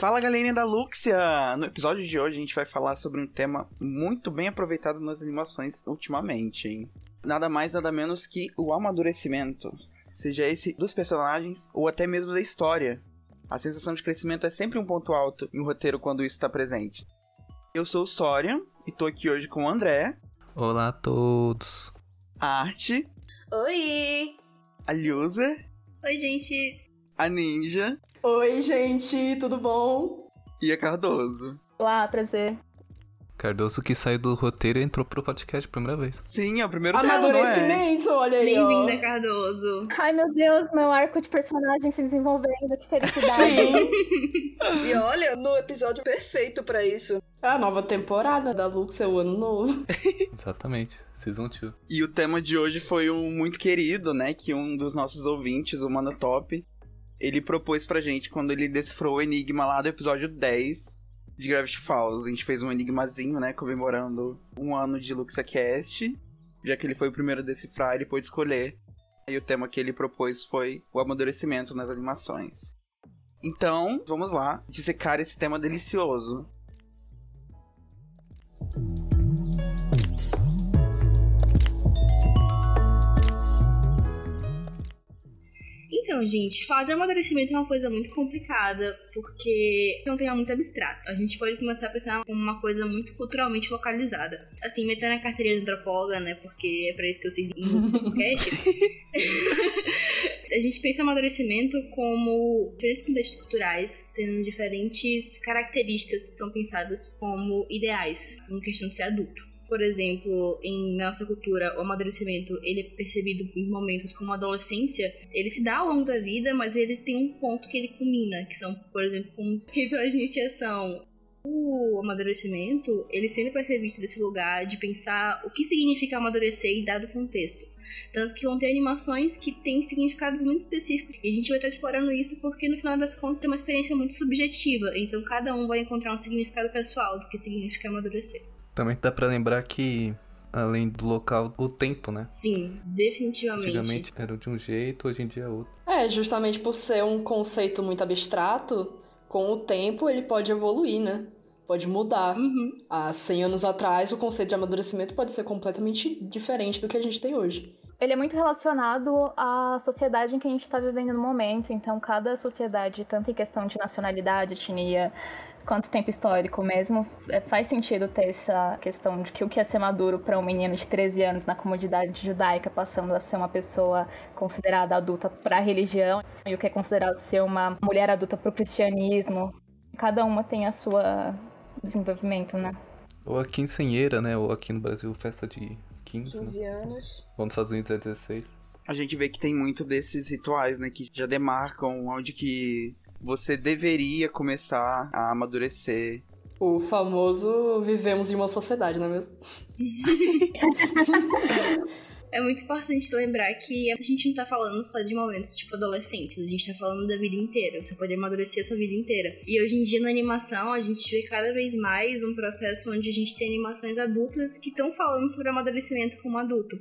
Fala galerinha da Luxia! No episódio de hoje a gente vai falar sobre um tema muito bem aproveitado nas animações ultimamente, hein? Nada mais nada menos que o amadurecimento. Seja esse dos personagens ou até mesmo da história. A sensação de crescimento é sempre um ponto alto em um roteiro quando isso está presente. Eu sou o Sorian e tô aqui hoje com o André. Olá a todos. A Arte. Oi! A Liuser. Oi, gente! A Ninja. Oi, gente, tudo bom? E a Cardoso. Olá, prazer. Cardoso que saiu do roteiro e entrou pro podcast pela primeira vez. Sim, é o primeiro dela, é? Amadurecimento, olha aí. Bem-vinda, Cardoso! Ai, meu Deus, meu arco de personagem se desenvolvendo, que felicidade. Sim, E olha, no episódio perfeito pra isso. É a nova temporada da Lux, é o ano novo. Exatamente. Season 2. E o tema de hoje foi um muito querido, né? Que um dos nossos ouvintes, o Mano Top, ele propôs pra gente quando ele decifrou o enigma lá do episódio 10 de Gravity Falls. A gente fez um enigmazinho, né? Comemorando um ano de LuxaCast. Já que ele foi o primeiro a decifrar, ele pôde escolher. E o tema que ele propôs foi o amadurecimento nas animações. Então, vamos lá, dissecar esse tema delicioso. Então, gente, de amadurecimento é uma coisa muito complicada, porque é um tema muito abstrato. A gente pode começar a pensar como uma coisa muito culturalmente localizada. Assim, metendo a carteirinha de antropóloga, né? Porque é pra isso que eu servi no podcast. a gente pensa amadurecimento como diferentes contextos culturais, tendo diferentes características que são pensadas como ideais, em questão de ser adulto. Por exemplo, em nossa cultura, o amadurecimento ele é percebido em momentos como a adolescência. Ele se dá ao longo da vida, mas ele tem um ponto que ele culmina, que são, por exemplo, como rituais de iniciação. O amadurecimento, ele sempre vai ser visto desse lugar de pensar o que significa amadurecer em dado contexto. Tanto que vão ter animações que têm significados muito específicos. E a gente vai estar explorando isso porque, no final das contas, é uma experiência muito subjetiva. Então, cada um vai encontrar um significado pessoal do que significa amadurecer. Também dá pra lembrar que, além do local, o tempo, né? Sim, definitivamente. Antigamente era de um jeito, hoje em dia é outro. É, justamente por ser um conceito muito abstrato, com o tempo ele pode evoluir, né? Pode mudar. Uhum. Há 100 anos atrás, o conceito de amadurecimento pode ser completamente diferente do que a gente tem hoje. Ele é muito relacionado à sociedade em que a gente está vivendo no momento. Então, cada sociedade, tanto em questão de nacionalidade, etnia, quanto tempo histórico mesmo, é, faz sentido ter essa questão de que o que é ser maduro para um menino de 13 anos na comunidade judaica, passando a ser uma pessoa considerada adulta para a religião, e o que é considerado ser uma mulher adulta para o cristianismo. Cada uma tem a sua desenvolvimento, né? Ou a quincenheira, né? Ou aqui no Brasil, festa de 15. 15 né? anos. Ou nos Estados Unidos é 16. A gente vê que tem muito desses rituais, né? Que já demarcam onde que você deveria começar a amadurecer. O famoso vivemos em uma sociedade, não é mesmo? É muito importante lembrar que a gente não tá falando só de momentos tipo adolescentes, a gente tá falando da vida inteira. Você pode amadurecer a sua vida inteira. E hoje em dia na animação a gente vê cada vez mais um processo onde a gente tem animações adultas que estão falando sobre amadurecimento como adulto.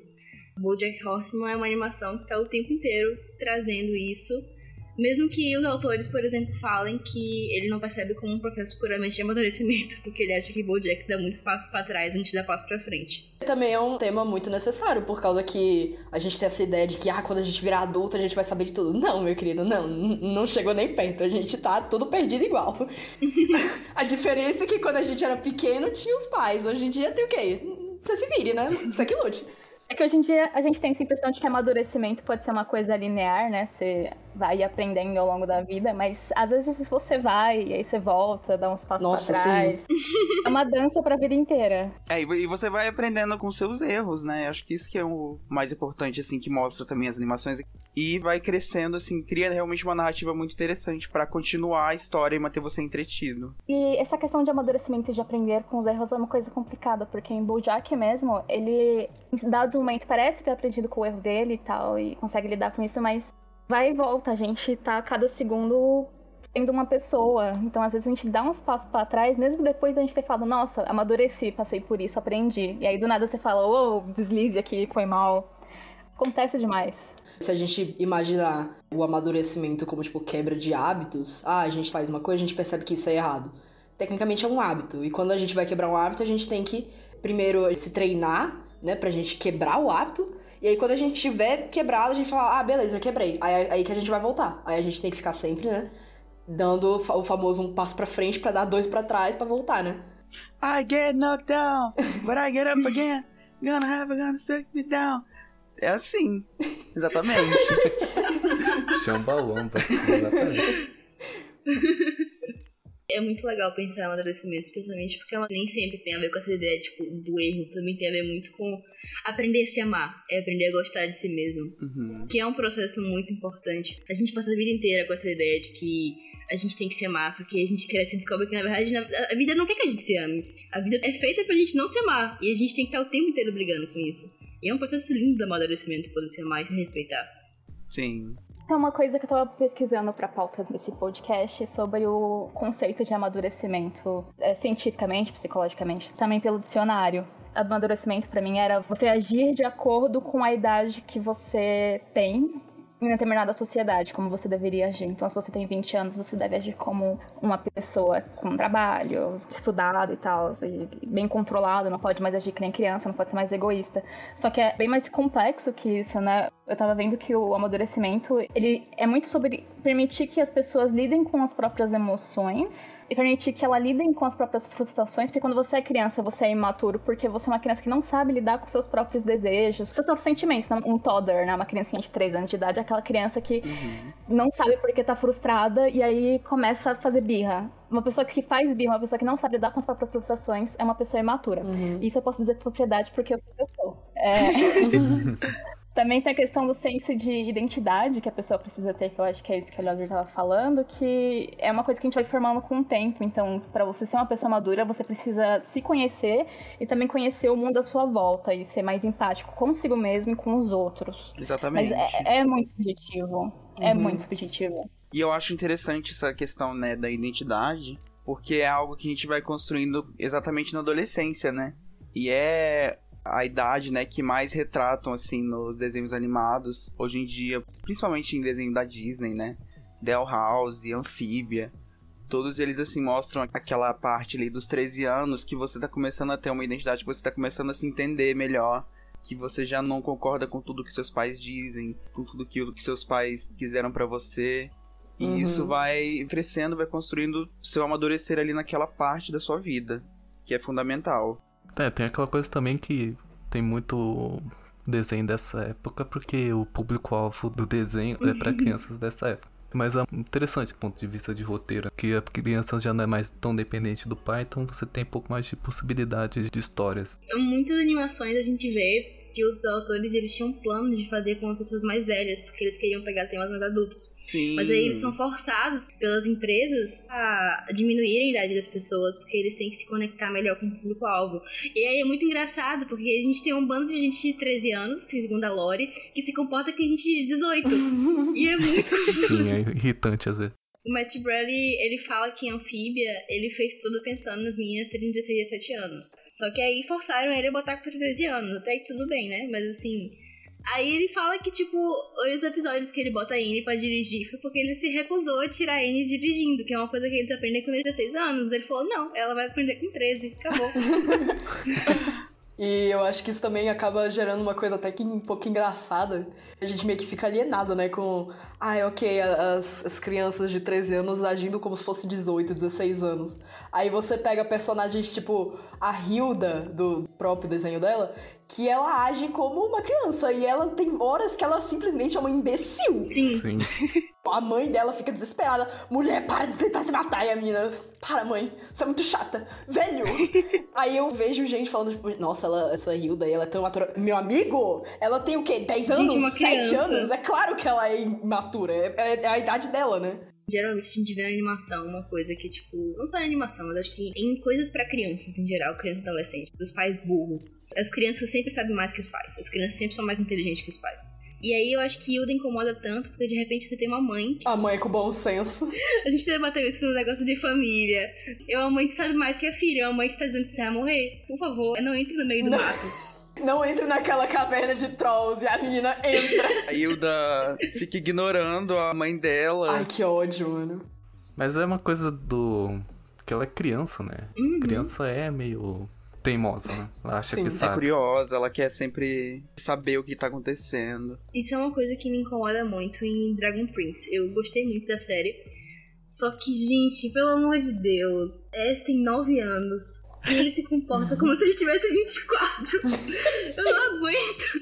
BoJack Horseman é uma animação que tá o tempo inteiro trazendo isso. Mesmo que os autores, por exemplo, falem que ele não percebe como um processo puramente de amadurecimento, porque ele acha que BoJack dá muitos passos para trás antes de dar passo para frente. Também é um tema muito necessário, por causa que a gente tem essa ideia de que, ah, quando a gente virar adulto, a gente vai saber de tudo. Não, meu querido, não, não chegou nem perto. A gente tá tudo perdido igual. a diferença é que quando a gente era pequeno, tinha os pais. Hoje em dia tem o quê? Você se vire, né? Você que lute. É que hoje em dia a gente tem essa impressão de que amadurecimento pode ser uma coisa linear, né? Você vai aprendendo ao longo da vida, mas às vezes você vai e aí você volta, dá uns passos Nossa, pra trás. É uma dança pra vida inteira. É, e você vai aprendendo com seus erros, né? Acho que isso que é o mais importante, assim, que mostra também as animações. E vai crescendo, assim, cria realmente uma narrativa muito interessante pra continuar a história e manter você entretido. E essa questão de amadurecimento e de aprender com os erros é uma coisa complicada, porque em BoJack mesmo, ele, em dados momentos, parece ter aprendido com o erro dele e tal, e consegue lidar com isso, mas vai e volta, a gente tá a cada segundo sendo uma pessoa. Então, às vezes, a gente dá uns passos pra trás, mesmo depois da gente ter falado, nossa, amadureci, passei por isso, aprendi. E aí, do nada, você fala, ô, deslize aqui, foi mal. Acontece demais. Se a gente imaginar o amadurecimento como, tipo, quebra de hábitos, ah, a gente faz uma coisa, a gente percebe que isso é errado. Tecnicamente é um hábito. E quando a gente vai quebrar um hábito, a gente tem que primeiro se treinar, né, pra gente quebrar o hábito. E aí, quando a gente tiver quebrado, a gente fala, ah, beleza, quebrei. Aí, aí que a gente vai voltar. Aí a gente tem que ficar sempre, né, dando o famoso um passo pra frente para dar dois para trás para voltar, né? I get knocked down, but I get up again. Gonna have a gonna suck me down. É assim. Exatamente. Chambalomba. Exatamente. É muito legal pensar em amadurecimento, especialmente porque ela nem sempre tem a ver com essa ideia tipo, do erro. Também tem a ver muito com aprender a se amar. É aprender a gostar de si mesmo. Uhum. Que é um processo muito importante. A gente passa a vida inteira com essa ideia de que a gente tem que se amar, só que a gente cresce e descobre que, na verdade, a vida não quer que a gente se ame. A vida é feita pra gente não se amar. E a gente tem que estar o tempo inteiro brigando com isso. E é um processo lindo do amadurecimento poder se amar e se respeitar. Sim. Então, uma coisa que eu tava pesquisando pra pauta desse podcast sobre o conceito de amadurecimento é, cientificamente, psicologicamente, também pelo dicionário. Amadurecimento para mim era você agir de acordo com a idade que você tem em determinada sociedade, como você deveria agir. Então, se você tem 20 anos, você deve agir como uma pessoa com trabalho, estudado e tal, e bem controlado, não pode mais agir que nem criança, não pode ser mais egoísta. Só que é bem mais complexo que isso, né? Eu tava vendo que o amadurecimento, ele é muito sobre permitir que as pessoas lidem com as próprias emoções e permitir que elas lidem com as próprias frustrações, porque quando você é criança, você é imaturo, porque você é uma criança que não sabe lidar com seus próprios desejos, seus próprios sentimentos. Né? Um toddler, né? Uma criancinha de 3 anos de idade, aquela criança que Uhum. não sabe porque tá frustrada e aí começa a fazer birra. Uma pessoa que faz birra, uma pessoa que não sabe lidar com as próprias frustrações, é uma pessoa imatura. Isso eu posso dizer com propriedade porque eu sou. É... Também tem a questão do senso de identidade que a pessoa precisa ter, que eu acho que é isso que a Leandro estava falando, que é uma coisa que a gente vai formando com o tempo. Então, para você ser uma pessoa madura, você precisa se conhecer e também conhecer o mundo à sua volta e ser mais empático consigo mesmo e com os outros. Mas Exatamente. é, é muito subjetivo. É Uhum. muito subjetivo. E eu acho interessante essa questão, né, da identidade, porque é algo que a gente vai construindo exatamente na adolescência, né? E é a idade, né, que mais retratam, assim, nos desenhos animados, hoje em dia, principalmente em desenho da Disney, né? Del House, Anfíbia, todos eles, assim, mostram aquela parte ali dos 13 anos que você tá começando a ter uma identidade, que você tá começando a se entender melhor, que você já não concorda com tudo que seus pais dizem, com tudo aquilo que seus pais quiseram pra você. E Uhum. isso vai crescendo, vai construindo seu amadurecer ali naquela parte da sua vida, que é fundamental. É, tem aquela coisa também que tem muito desenho dessa época, porque o público-alvo do desenho é pra crianças dessa época. Mas é interessante do ponto de vista de roteiro, que a criança já não é mais tão dependente do pai, então você tem um pouco mais de possibilidades de histórias. Em muitas animações a gente vê que os autores eles tinham um plano de fazer com pessoas mais velhas, porque eles queriam pegar temas mais adultos. Sim. Mas aí eles são forçados pelas empresas a diminuírem a idade das pessoas, porque eles têm que se conectar melhor com o público-alvo. E aí é muito engraçado, porque a gente tem um bando de gente de 13 anos, segundo a Lori, que se comporta com gente de 18. e é muito Sim, é irritante às vezes. O Matt Bradley, ele fala que em Anfíbia, ele fez tudo pensando nas meninas terem 16 a 17 anos. Só que aí forçaram ele a botar por 13 anos, até que tudo bem, né? Mas assim... Aí ele fala que, tipo, os episódios que ele bota a Anne pra dirigir foi porque ele se recusou a tirar a Anne dirigindo, que é uma coisa que eles aprendem com 16 anos. Ele falou, não, ela vai aprender com 13, acabou. E eu acho que isso também acaba gerando uma coisa até que um pouco engraçada. A gente meio que fica alienado, né? Com, ah, ok, as, as crianças de 13 anos agindo como se fosse 18, 16 anos. Aí você pega personagens tipo a Hilda, do próprio desenho dela, que ela age como uma criança. E ela tem horas que ela simplesmente é uma imbecil. Sim. Sim. A mãe dela fica desesperada. Mulher, para de tentar se matar. E a menina, para, mãe, você é muito chata. Velho! Aí eu vejo gente falando, tipo, nossa, ela, essa Hilda aí, ela é tão imatura. Meu amigo, ela tem o quê? 10 Gente, anos? uma 7 criança. anos? É claro que ela é imatura. É, é- é a idade dela, né? Geralmente a gente vê na animação uma coisa que, tipo, não só na animação, mas acho que em coisas pra crianças em geral, crianças e adolescentes, dos pais burros. As crianças sempre sabem mais que os pais, as crianças sempre são mais inteligentes que os pais. E aí eu acho que Hilda incomoda tanto, porque de repente você tem uma mãe. A mãe com bom senso. A gente debateu isso no negócio de família. É uma mãe que sabe mais que a filha, é uma mãe que tá dizendo que você vai morrer. Por favor, não entre no meio do Não. mato. Não entre naquela caverna de trolls e a menina entra. A Hilda fica ignorando a mãe dela. Ai, que ódio, mano. Mas é uma coisa do. que ela é criança, né? Criança é meio teimosa, né? Ela acha Sim. que É é sabe. curiosa, ela quer sempre saber o que tá acontecendo. Isso é uma coisa que me incomoda muito em Dragon Prince. Eu gostei muito da série. Só que, gente, pelo amor de Deus, Ace tem 9 anos. E ele se comporta como se ele tivesse 24. Eu não aguento.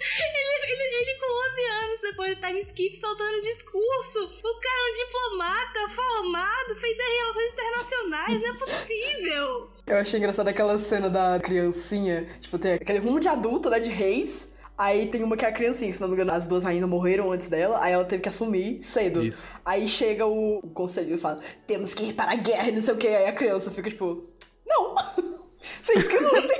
Ele, ele, ele com 11 anos, depois do time skip, soltando discurso. O cara é um diplomata formado, fez relações internacionais, não é possível. Eu achei engraçada aquela cena da criancinha. Tipo, tem aquele rumo de adulto, né? De reis. Aí tem uma que é a criancinha, se não me engano, as duas ainda morreram antes dela, aí ela teve que assumir cedo. Isso. Aí chega o, o conselho e fala: temos que ir para a guerra e não sei o que. Aí a criança fica tipo: não, vocês que lutem.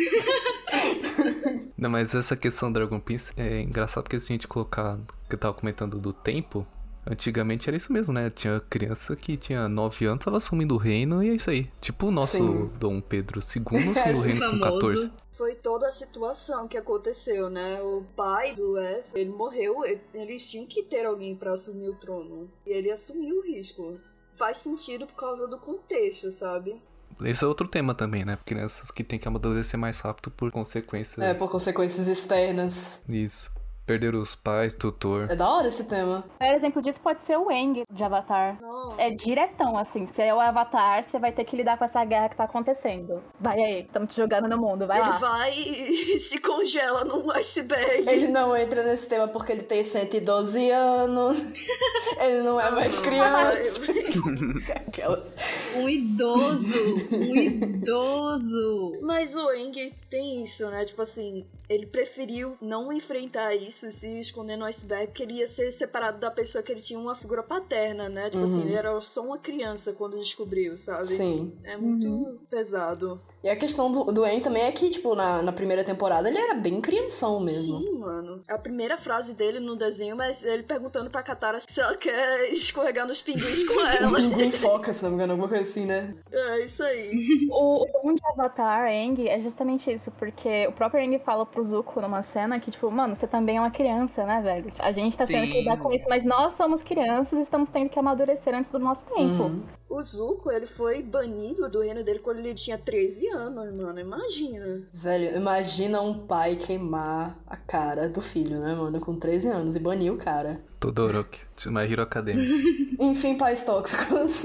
Não, mas essa questão do Dragon Prince é engraçado porque se a gente colocar, que eu tava comentando do tempo, antigamente era isso mesmo, né? Tinha criança que tinha 9 anos, tava assumindo o reino e é isso aí. Tipo o nosso Sim. Dom Pedro II assumiu o reino com famoso. 14. Foi toda a situação que aconteceu, né? O pai do Wes, ele morreu, e- eles tinham que ter alguém pra assumir o trono. E ele assumiu o risco. Faz sentido por causa do contexto, sabe? Esse é outro tema também, né? Crianças que têm que amadurecer mais rápido por consequências. É, por consequências externas. Isso. Perder os pais, tutor. É da hora esse tema. O maior exemplo disso pode ser o Eng de Avatar. Nossa. É diretão, assim. Se é o Avatar, você vai ter que lidar com essa guerra que tá acontecendo. Vai aí, estamos te jogando no mundo, vai ele lá. vai e se congela num iceberg. Ele não entra nesse tema porque ele tem 112 anos. Ele não é mais criança. Aquelas. Um idoso, um idoso. Mas o Eng tem isso, né? Tipo assim, ele preferiu não enfrentar isso, se esconder no iceberg, porque ele ia ser separado da pessoa que ele tinha uma figura paterna, né? Tipo Uhum. assim, ele era só uma criança quando descobriu, sabe? Sim. É muito pesado. E a questão do, do En também é que, tipo, na, na primeira temporada ele era bem crianção mesmo. Sim, mano. A primeira frase dele no desenho, mas ele perguntando pra Katara se ela quer escorregar nos pinguins com ela. pinguim foca, se não me engano, alguma coisa assim, né? é isso aí. O, o bom de Avatar, Aang, é justamente isso, porque o próprio Aang fala pro Zuko numa cena que, tipo, mano, você também é uma criança, né, velho? A gente tá tendo Sim. que lidar com isso, mas nós somos crianças e estamos tendo que amadurecer antes do nosso tempo. Uhum. O Zuko, ele foi banido do reino dele quando ele tinha 13 anos, mano. Imagina. Velho, imagina um pai queimar a cara do filho, né, mano? Com 13 anos e banir o cara. Todoroki. My Hero Academia. Enfim, pais tóxicos.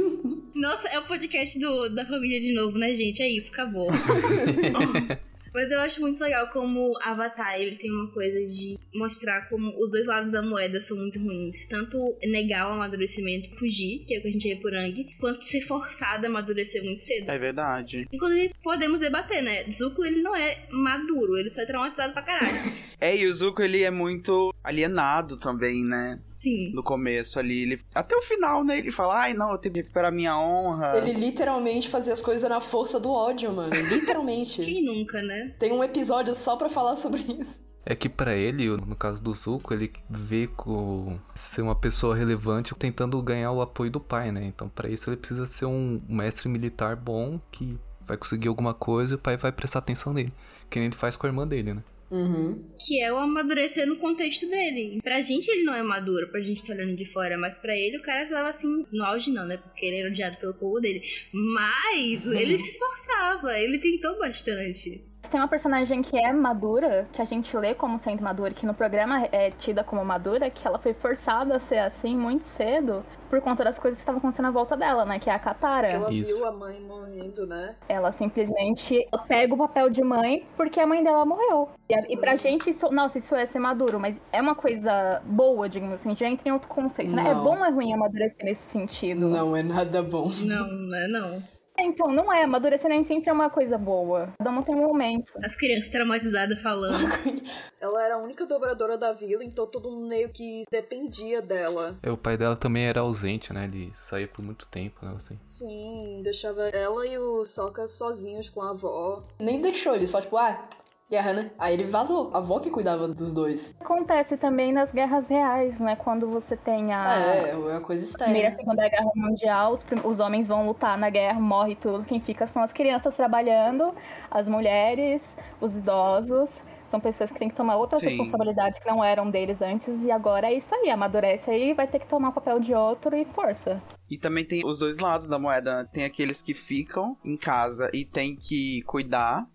Nossa, é o podcast do, da família de novo, né, gente? É isso, acabou. Mas eu acho muito legal como Avatar, ele tem uma coisa de mostrar como os dois lados da moeda são muito ruins. Tanto negar o amadurecimento, fugir, que é o que a gente vê por Ang, quanto ser forçado a amadurecer muito cedo. É verdade. Inclusive, podemos debater, né? Zuko, ele não é maduro, ele só é traumatizado pra caralho. É, e o Zuko, ele é muito alienado também, né? Sim. No começo ali. Ele... Até o final, né? Ele fala, ai, não, eu tenho que recuperar minha honra. Ele literalmente fazia as coisas na força do ódio, mano. Literalmente. Quem nunca, né? Tem um episódio só pra falar sobre isso. É que pra ele, no caso do Zuko, ele vê com ser uma pessoa relevante tentando ganhar o apoio do pai, né? Então pra isso ele precisa ser um mestre militar bom que vai conseguir alguma coisa e o pai vai prestar atenção nele. Que nem ele faz com a irmã dele, né? Uhum. Que é o amadurecer no contexto dele. Pra gente ele não é maduro, pra gente tá olhando de fora, mas pra ele o cara tava assim, no auge não, né? Porque ele era odiado pelo povo dele. Mas ele se esforçava, ele tentou bastante. Tem uma personagem que é madura, que a gente lê como sendo madura, que no programa é tida como madura, que ela foi forçada a ser assim muito cedo por conta das coisas que estavam acontecendo à volta dela, né? Que é a Katara. Ela Isso. viu a mãe morrendo, né? Ela simplesmente pega o papel de mãe porque a mãe dela morreu. E, e pra gente, isso, nossa, isso é ser maduro, mas é uma coisa boa, digamos assim, já entra em outro conceito, né? É Não. bom ou é ruim amadurecer nesse sentido? Não é nada bom. Não, não é não. É, Então, não é. Amadurecer nem sempre é uma coisa boa. Cada um tem um momento. As crianças traumatizadas falando. Ela era a única dobradora da vila, então todo mundo meio que dependia dela. É, o pai dela também era ausente, né? Ele saía por muito tempo, né? Assim. Sim, deixava ela e o Sokka sozinhos com a avó. Nem deixou ele, só tipo, ah, guerra, né? Aí ele vazou. A avó que cuidava dos dois. Acontece também nas guerras reais, né? Quando você tem a. É, é uma coisa Primeira e. Segunda Guerra Mundial, os, prim- os homens vão lutar na guerra, morre tudo. Quem fica são as crianças trabalhando, as mulheres, os idosos. São pessoas que têm que tomar outras Sim. responsabilidades que não eram deles antes. E agora é isso aí, amadurece aí, vai ter que tomar o papel de outro e força. E também tem os dois lados da moeda. Tem aqueles que ficam em casa e tem que cuidar.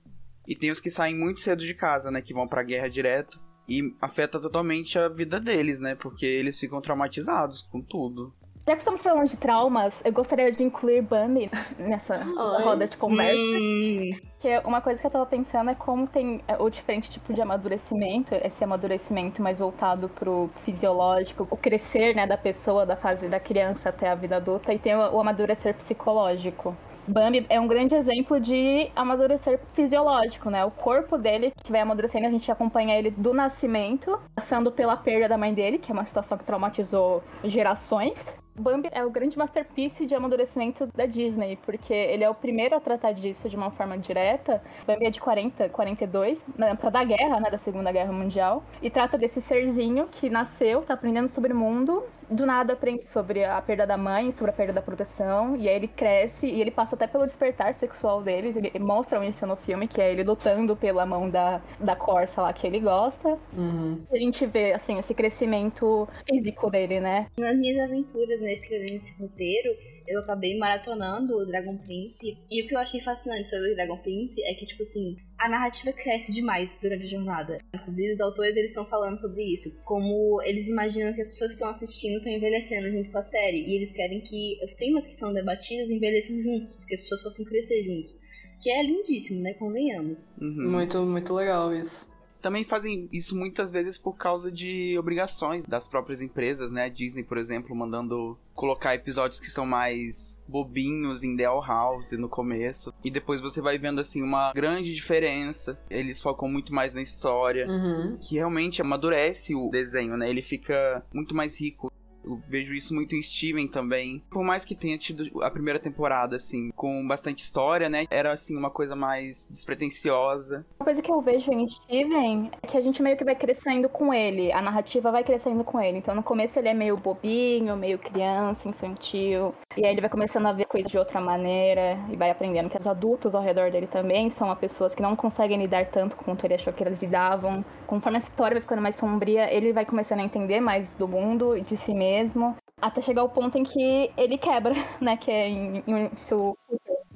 E tem os que saem muito cedo de casa, né? Que vão pra guerra direto. E afeta totalmente a vida deles, né? Porque eles ficam traumatizados com tudo. Já que estamos falando de traumas, eu gostaria de incluir Bambi nessa Ai. roda de conversa. Hum, Que uma coisa que eu tava pensando é como tem é, o diferente tipo de amadurecimento, esse amadurecimento mais voltado pro fisiológico, o crescer, né, da pessoa, da fase da criança até a vida adulta, e tem o, o amadurecer psicológico. Bambi é um grande exemplo de amadurecer fisiológico, né? O corpo dele que vai amadurecendo, a gente acompanha ele do nascimento, passando pela perda da mãe dele, que é uma situação que traumatizou gerações. Bambi é o grande masterpiece de amadurecimento da Disney, porque ele é o primeiro a tratar disso de uma forma direta. Bambi é de 40, 42, na época da guerra, né, da Segunda Guerra Mundial, e trata desse serzinho que nasceu, tá aprendendo sobre o mundo, do nada aprende sobre a perda da mãe, sobre a perda da proteção, e aí ele cresce e ele passa até pelo despertar sexual dele, ele mostra isso no filme, que é ele lutando pela mão da, da Corsa lá que ele gosta. Uhum. A gente vê, assim, esse crescimento físico dele, né? nas minhas aventuras, né, escrevendo esse roteiro, eu acabei maratonando o Dragon Prince. E o que eu achei fascinante sobre o Dragon Prince é que, tipo assim, a narrativa cresce demais durante a jornada. Inclusive, os autores eles estão falando sobre isso. Como eles imaginam que as pessoas que estão assistindo estão envelhecendo junto com a série. E eles querem que os temas que são debatidos envelheçam juntos, porque as pessoas possam crescer juntos. Que é lindíssimo, né? Convenhamos. Uhum. Muito, muito legal isso. Também fazem isso muitas vezes por causa de obrigações das próprias empresas, né? A Disney, por exemplo, mandando colocar episódios que são mais bobinhos em The All House no começo. E depois você vai vendo, assim, uma grande diferença. Eles focam muito mais na história. Uhum. Que realmente amadurece o desenho, né? Ele fica muito mais rico. Eu vejo isso muito em Steven também. Por mais que tenha tido a primeira temporada, assim, com bastante história, né? Era, assim, uma coisa mais despretensiosa. Uma coisa que eu vejo em Steven é que a gente meio que vai crescendo com ele, a narrativa vai crescendo com ele. Então no começo ele é meio bobinho, meio criança, infantil. E aí ele vai começando a ver coisas de outra maneira e vai aprendendo que os adultos ao redor dele também são pessoas que não conseguem lidar tanto quanto ele achou que eles lidavam. Conforme a história vai ficando mais sombria, ele vai começando a entender mais do mundo e de si mesmo. Até chegar ao ponto em que ele quebra, né? Que é em, em seu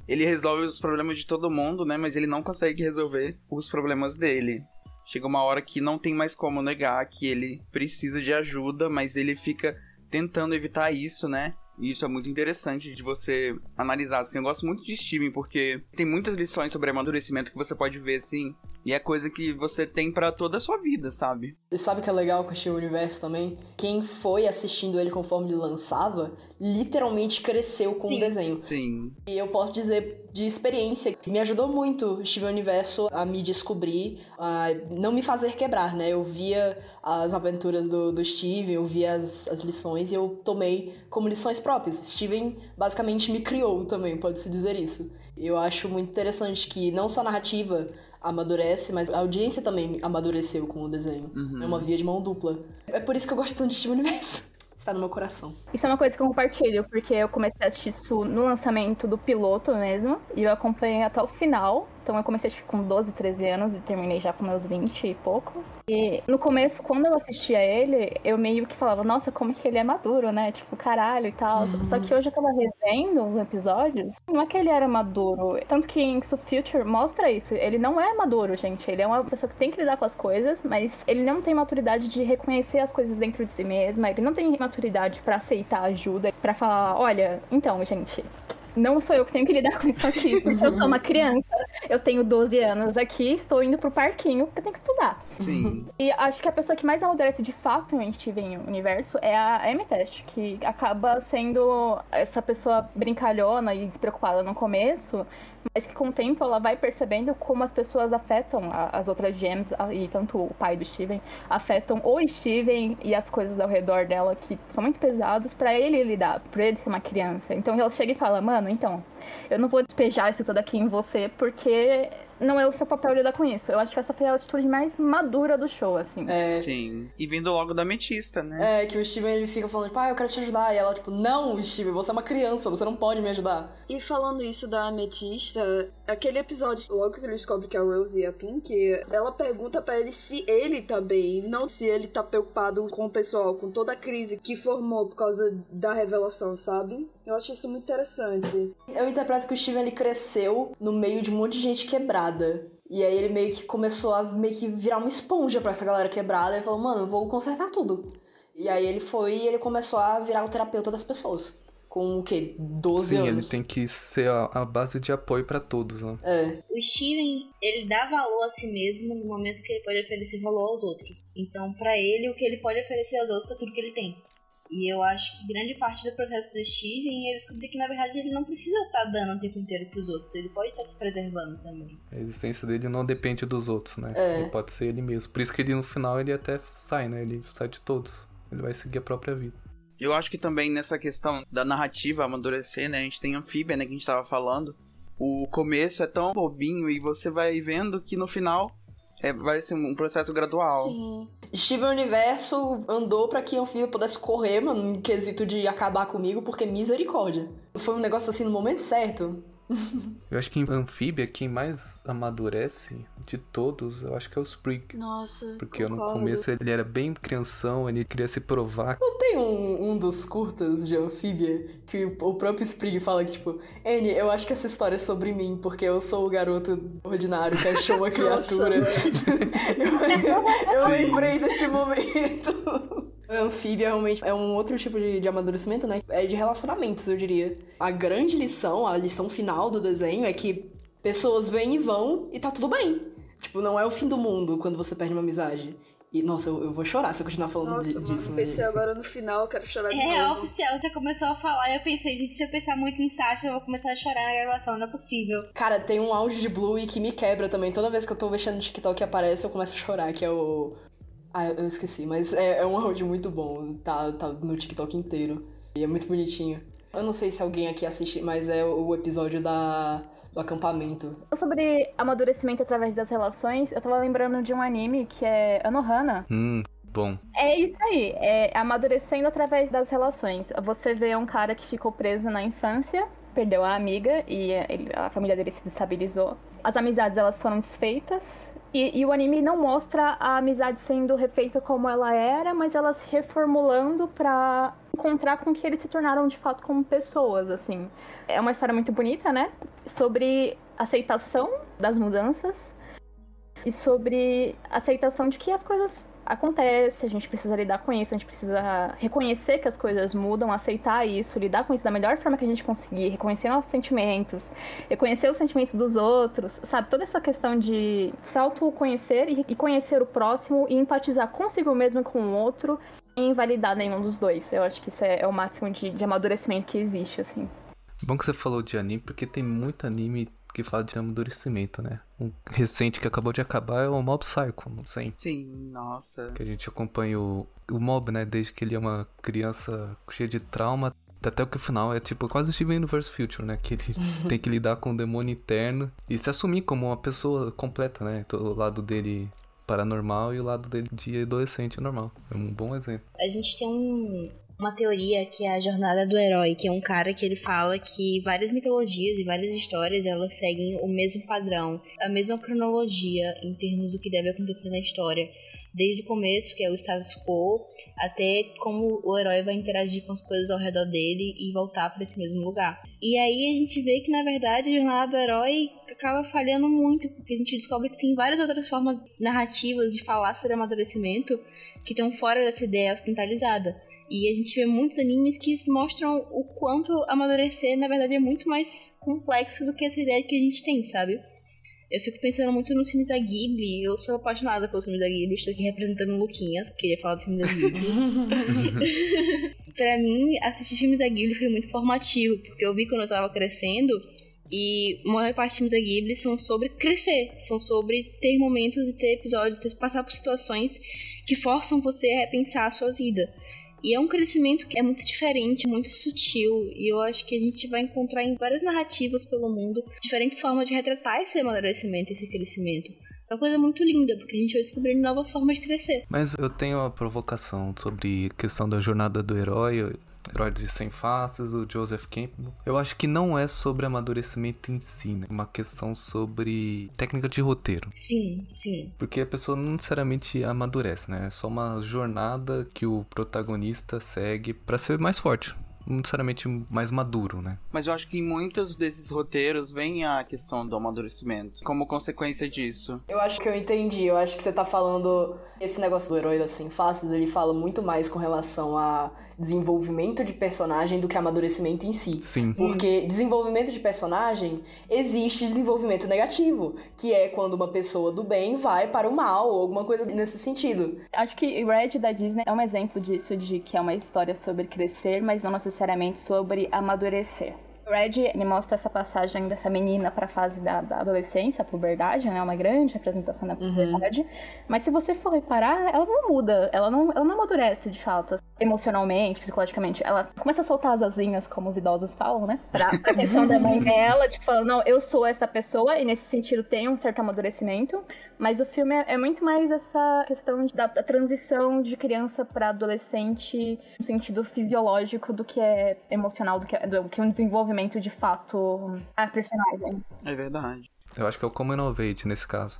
Ele resolve os problemas de todo mundo, né? Mas ele não consegue resolver os problemas dele. Chega uma hora que não tem mais como negar que ele precisa de ajuda, mas ele fica tentando evitar isso, né? E isso é muito interessante de você analisar, assim. Eu gosto muito de Steven, porque tem muitas lições sobre amadurecimento que você pode ver, assim. E é coisa que você tem pra toda a sua vida, sabe? E sabe o que é legal com o Steven Universo também? Quem foi assistindo ele conforme ele lançava, literalmente cresceu com Sim. o desenho. Sim. E eu posso dizer de experiência que me ajudou muito o Steven Universo a me descobrir, a não me fazer quebrar, né? Eu via as aventuras do, do Steven, eu via as, as lições e eu tomei como lições próprias. Steven basicamente me criou também, pode-se dizer isso. Eu acho muito interessante que não só a narrativa amadurece, mas a audiência também amadureceu com o desenho. Uhum. É uma via de mão dupla. É por isso que eu gosto tanto de Steven Universo. Está no meu coração. Isso é uma coisa que eu compartilho, porque eu comecei a assistir isso no lançamento do piloto mesmo, e eu acompanhei até o final. Então eu comecei com 12, 13 anos e terminei já com meus 20 e pouco. E no começo, quando eu assistia ele, eu meio que falava, nossa, como que ele é maduro, né? Tipo, caralho e tal. Só que hoje eu tava revendo os episódios, não é que ele era maduro. Tanto que em Into Future mostra isso. Ele não é maduro, gente. Ele é uma pessoa que tem que lidar com as coisas, mas ele não tem maturidade de reconhecer as coisas dentro de si mesma. Ele não tem maturidade pra aceitar ajuda, pra falar, olha, então, gente, não sou eu que tenho que lidar com isso aqui. Eu sou uma criança, eu tenho 12 anos aqui, estou indo pro parquinho porque eu tenho que estudar. Sim. E acho que a pessoa que mais amadurece de fato em Steven Universo é a Amethyst, que acaba sendo essa pessoa brincalhona e despreocupada no começo, mas que com o tempo ela vai percebendo como as pessoas afetam a- as outras gems, e tanto o pai do Steven, afetam o Steven e as coisas ao redor dela que são muito pesados pra ele lidar, pra ele ser uma criança. Então ela chega e fala, mano, então, eu não vou despejar isso tudo aqui em você porque não é o seu papel lidar com isso. Eu acho que essa foi a atitude mais madura do show, assim. É, Sim. E vindo logo da Ametista, né? é, que o Steven ele fica falando, tipo, ah, eu quero te ajudar. E ela, tipo, não, Steven, você é uma criança, você não pode me ajudar. E falando isso da Ametista, aquele episódio, logo que ele descobre que a Rose e a Pink, ela pergunta pra ele se ele tá bem, não se ele tá preocupado com o pessoal, com toda a crise que formou por causa da revelação, sabe? Eu acho isso muito interessante. Eu interpreto que o Steven ele cresceu no meio de um monte de gente quebrada. E aí ele meio que começou a meio que virar uma esponja pra essa galera quebrada. Ele falou, mano, eu vou consertar tudo. E aí ele foi e ele começou a virar o terapeuta das pessoas. Com o quê? 12 Sim, anos. ele tem que ser a, a base de apoio pra todos, né? É. O Steven, ele dá valor a si mesmo no momento que ele pode oferecer valor aos outros. Então, pra ele, o que ele pode oferecer aos outros é tudo que ele tem. E eu acho que grande parte do processo do Steven é descobrir que, na verdade, ele não precisa estar dando o tempo inteiro pros outros. Ele pode estar se preservando também. A existência dele não depende dos outros, né? É. Ele pode ser ele mesmo. Por isso que ele no final ele até sai, né? Ele sai de todos. Ele vai seguir a própria vida. Eu acho que também nessa questão da narrativa amadurecer, né? A gente tem Anfíbia, né? Que a gente tava falando. O começo é tão bobinho e você vai vendo que no final é, vai ser um processo gradual. Sim. Steven Universo andou pra que Anfíbia pudesse correr, mano, em quesito de acabar comigo, porque misericórdia. Foi um negócio assim no momento certo. Eu acho que em Anfíbia, quem mais amadurece de todos, eu acho que é o Sprig. Nossa. Porque no concordo. começo ele era bem crianção, ele queria se provar. Não tem um, um dos curtas de Anfíbia que o próprio Sprig fala que, tipo, Annie, eu acho que essa história é sobre mim, porque eu sou o garoto ordinário que achou uma criatura. eu eu lembrei desse momento. Anfíbia realmente é um outro tipo de, de amadurecimento, né? É de relacionamentos, eu diria. A grande lição, a lição final do desenho é que pessoas vêm e vão e tá tudo bem. Tipo, não é o fim do mundo quando você perde uma amizade. E, nossa, eu, eu vou chorar se eu continuar falando Nossa, mano, disso. mas- pensei agora no final, eu quero chorar de É novo. oficial, você começou a falar e eu pensei, gente, se eu pensar muito em Sasha, eu vou começar a chorar na gravação, não é possível. Cara, tem um áudio de Blue que me quebra também. Toda vez que eu tô mexendo no TikTok e aparece, eu começo a chorar, que é o. Ah, eu esqueci, mas é, é um áudio muito bom. Tá, tá no TikTok inteiro. E é muito bonitinho. Eu não sei se alguém aqui assiste, mas é o episódio da, do acampamento. Sobre amadurecimento através das relações, eu tava lembrando de um anime que é Anohana. Hum, bom. É isso aí, é amadurecendo através das relações. Você vê um cara que ficou preso na infância, perdeu a amiga e ele- a família dele se desestabilizou. As amizades elas foram desfeitas. E, e o anime não mostra a amizade sendo refeita como ela era, mas ela se reformulando pra encontrar com que eles se tornaram de fato como pessoas, assim. É uma história muito bonita, né? Sobre aceitação das mudanças e sobre aceitação de que as coisas acontecem, a gente precisa lidar com isso, a gente precisa reconhecer que as coisas mudam, aceitar isso, lidar com isso da melhor forma que a gente conseguir, reconhecer nossos sentimentos, reconhecer os sentimentos dos outros, sabe? Toda essa questão de se autoconhecer e- e conhecer o próximo e empatizar consigo mesmo e com o outro sem invalidar nenhum dos dois. Eu acho que isso é, é o máximo de, de amadurecimento que existe, assim. Bom que você falou de anime, porque tem muito anime que fala de amadurecimento, né? Um recente que acabou de acabar é o Mob Psycho, não sei. Sim, nossa. Que a gente acompanha o, o Mob, né? Desde que ele é uma criança cheia de trauma. Até o que o final é tipo quase Steven Universe Future, né? Que ele tem que lidar com o demônio interno e se assumir como uma pessoa completa, né? O lado dele paranormal e o lado dele de adolescente normal. É um bom exemplo. A gente tem um- uma teoria que é a jornada do herói, que é um cara que ele fala que várias mitologias e várias histórias elas seguem o mesmo padrão, a mesma cronologia em termos do que deve acontecer na história. Desde o começo, que é o status quo, até como o herói vai interagir com as coisas ao redor dele e voltar para esse mesmo lugar. E aí a gente vê que, na verdade, a jornada do herói acaba falhando muito, porque a gente descobre que tem várias outras formas narrativas de falar sobre amadurecimento que estão fora dessa ideia ocidentalizada. E a gente vê muitos animes que mostram o quanto amadurecer, na verdade, é muito mais complexo do que essa ideia que a gente tem, sabe? Eu fico pensando muito nos filmes da Ghibli. Eu sou apaixonada pelos filmes da Ghibli. Estou aqui representando o Luquinhas, que queria falar dos filmes da Ghibli. pra mim, assistir filmes da Ghibli foi muito formativo, porque eu vi quando eu tava crescendo e a maior parte dos filmes da Ghibli são sobre crescer, são sobre ter momentos e ter episódios, ter, passar por situações que forçam você a repensar a sua vida. E é um crescimento que é muito diferente, muito sutil. E eu acho que a gente vai encontrar em várias narrativas pelo mundo diferentes formas de retratar esse amadurecimento, esse crescimento. É uma coisa muito linda, porque a gente vai descobrindo novas formas de crescer. Mas eu tenho uma provocação sobre a questão da jornada do herói. Herói de Sem Faces, o Joseph Campbell. Eu acho que não é sobre amadurecimento em si, né? Uma questão sobre técnica de roteiro. Sim, sim. Porque a pessoa não necessariamente amadurece, né? É só uma jornada que o protagonista segue para ser mais forte não necessariamente mais maduro, né? Mas eu acho que em muitos desses roteiros vem a questão do amadurecimento como consequência disso. Eu acho que eu entendi. Eu acho que você tá falando. Esse negócio do herói das sem faces, ele fala muito mais com relação a desenvolvimento de personagem do que amadurecimento em si. Sim. Porque desenvolvimento de personagem existe desenvolvimento negativo, que é quando uma pessoa do bem vai para o mal, ou alguma coisa nesse sentido. Acho que Red da Disney é um exemplo disso, de que é uma história sobre crescer, mas não necessariamente sobre amadurecer. Red me mostra essa passagem dessa menina para a fase da, da, adolescência, a puberdade, né? Uma grande representação da uhum. puberdade. Uhum. Mas se você for reparar, ela não muda, ela não, ela não amadurece de fato, emocionalmente, psicologicamente. Ela começa a soltar as asinhas, como os idosos falam, né? Pra, pra questão da mãe dela, tipo, falando, não, eu sou essa pessoa, e nesse sentido tem um certo amadurecimento. Mas o filme é, é muito mais essa questão de, da, da, transição de criança para adolescente no sentido fisiológico do que é emocional, do que, é, do que um desenvolvimento de fato a personagem. É verdade. Eu acho que é o Common Innovate nesse caso.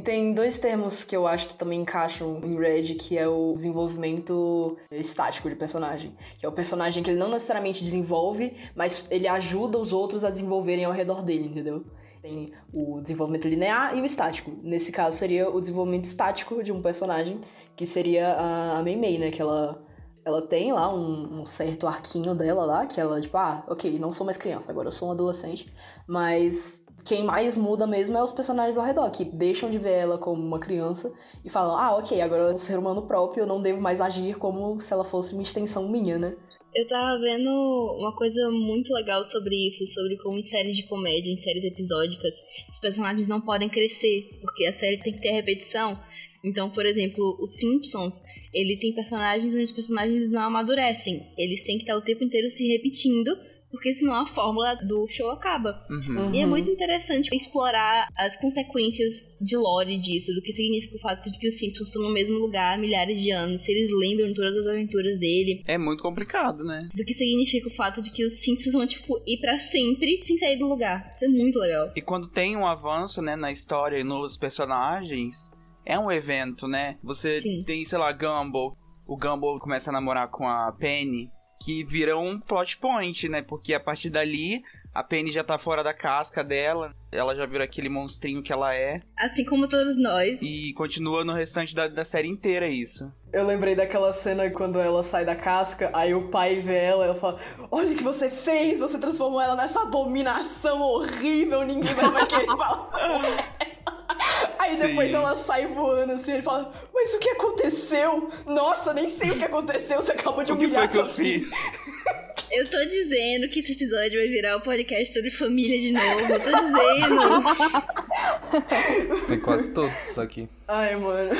Tem dois termos que eu acho que também encaixam em Red, que é o desenvolvimento estático de personagem. Que é o personagem que ele não necessariamente desenvolve, mas ele ajuda os outros a desenvolverem ao redor dele, entendeu? Tem o desenvolvimento linear e o estático. Nesse caso, seria o desenvolvimento estático de um personagem, que seria a Mei Mei, né? Que ela, ela tem lá um, um, certo arquinho dela lá, que ela, tipo, ah, ok, não sou mais criança, agora eu sou um adolescente. Mas quem mais muda mesmo é os personagens ao redor, que deixam de ver ela como uma criança e falam, ah, ok, agora é um ser humano próprio, eu não devo mais agir como se ela fosse uma extensão minha, né? Eu tava vendo uma coisa muito legal sobre isso, sobre como em séries de comédia, em séries episódicas, os personagens não podem crescer, porque a série tem que ter repetição. Então, por exemplo, os Simpsons, ele tem personagens onde os personagens não amadurecem. Eles têm que estar o tempo inteiro se repetindo porque senão a fórmula do show acaba. Uhum. E é muito interessante explorar as consequências de lore disso, do que significa o fato de que os Simpsons estão no mesmo lugar há milhares de anos, se eles lembram todas as aventuras dele. É muito complicado, né? Do que significa o fato de que os Simpsons vão, tipo, ir para sempre sem sair do lugar. Isso é muito legal. E quando tem um avanço, né, na história e nos personagens, é um evento, né? Você Sim. tem, sei lá, Gumball. O Gumball começa a namorar com a Penny que vira um plot point, né? Porque a partir dali a Penny já tá fora da casca dela, ela já vira aquele monstrinho que ela é. Assim como todos nós. E continua no restante da, da série inteira isso. Eu lembrei daquela cena quando ela sai da casca, aí o pai vê ela e ela fala: Olha o que você fez, você transformou ela nessa abominação horrível, ninguém mais vai querer falar Aí Sim. depois ela sai voando assim, ele fala, mas o que aconteceu? Nossa, nem sei o que aconteceu, você acabou de humilhar. O que foi que eu fiz? Eu tô dizendo que esse episódio vai virar o um podcast sobre família de novo. Eu tô dizendo. Tem quase todos aqui. Ai, mano.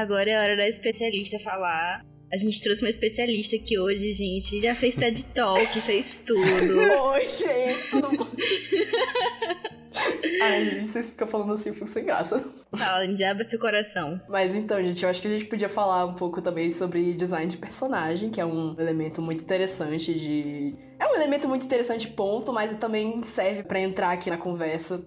Agora é hora da especialista falar. A gente trouxe uma especialista aqui hoje, gente. Já fez TED Talk, fez tudo. Oi, gente, tudo bom? Ai, gente, vocês ficam falando assim, eu fico sem graça. Fala, abra seu coração. Mas então, gente, eu acho que a gente podia falar um pouco também sobre design de personagem, que é um elemento muito interessante de. É um elemento muito interessante, ponto, mas também serve para entrar aqui na conversa.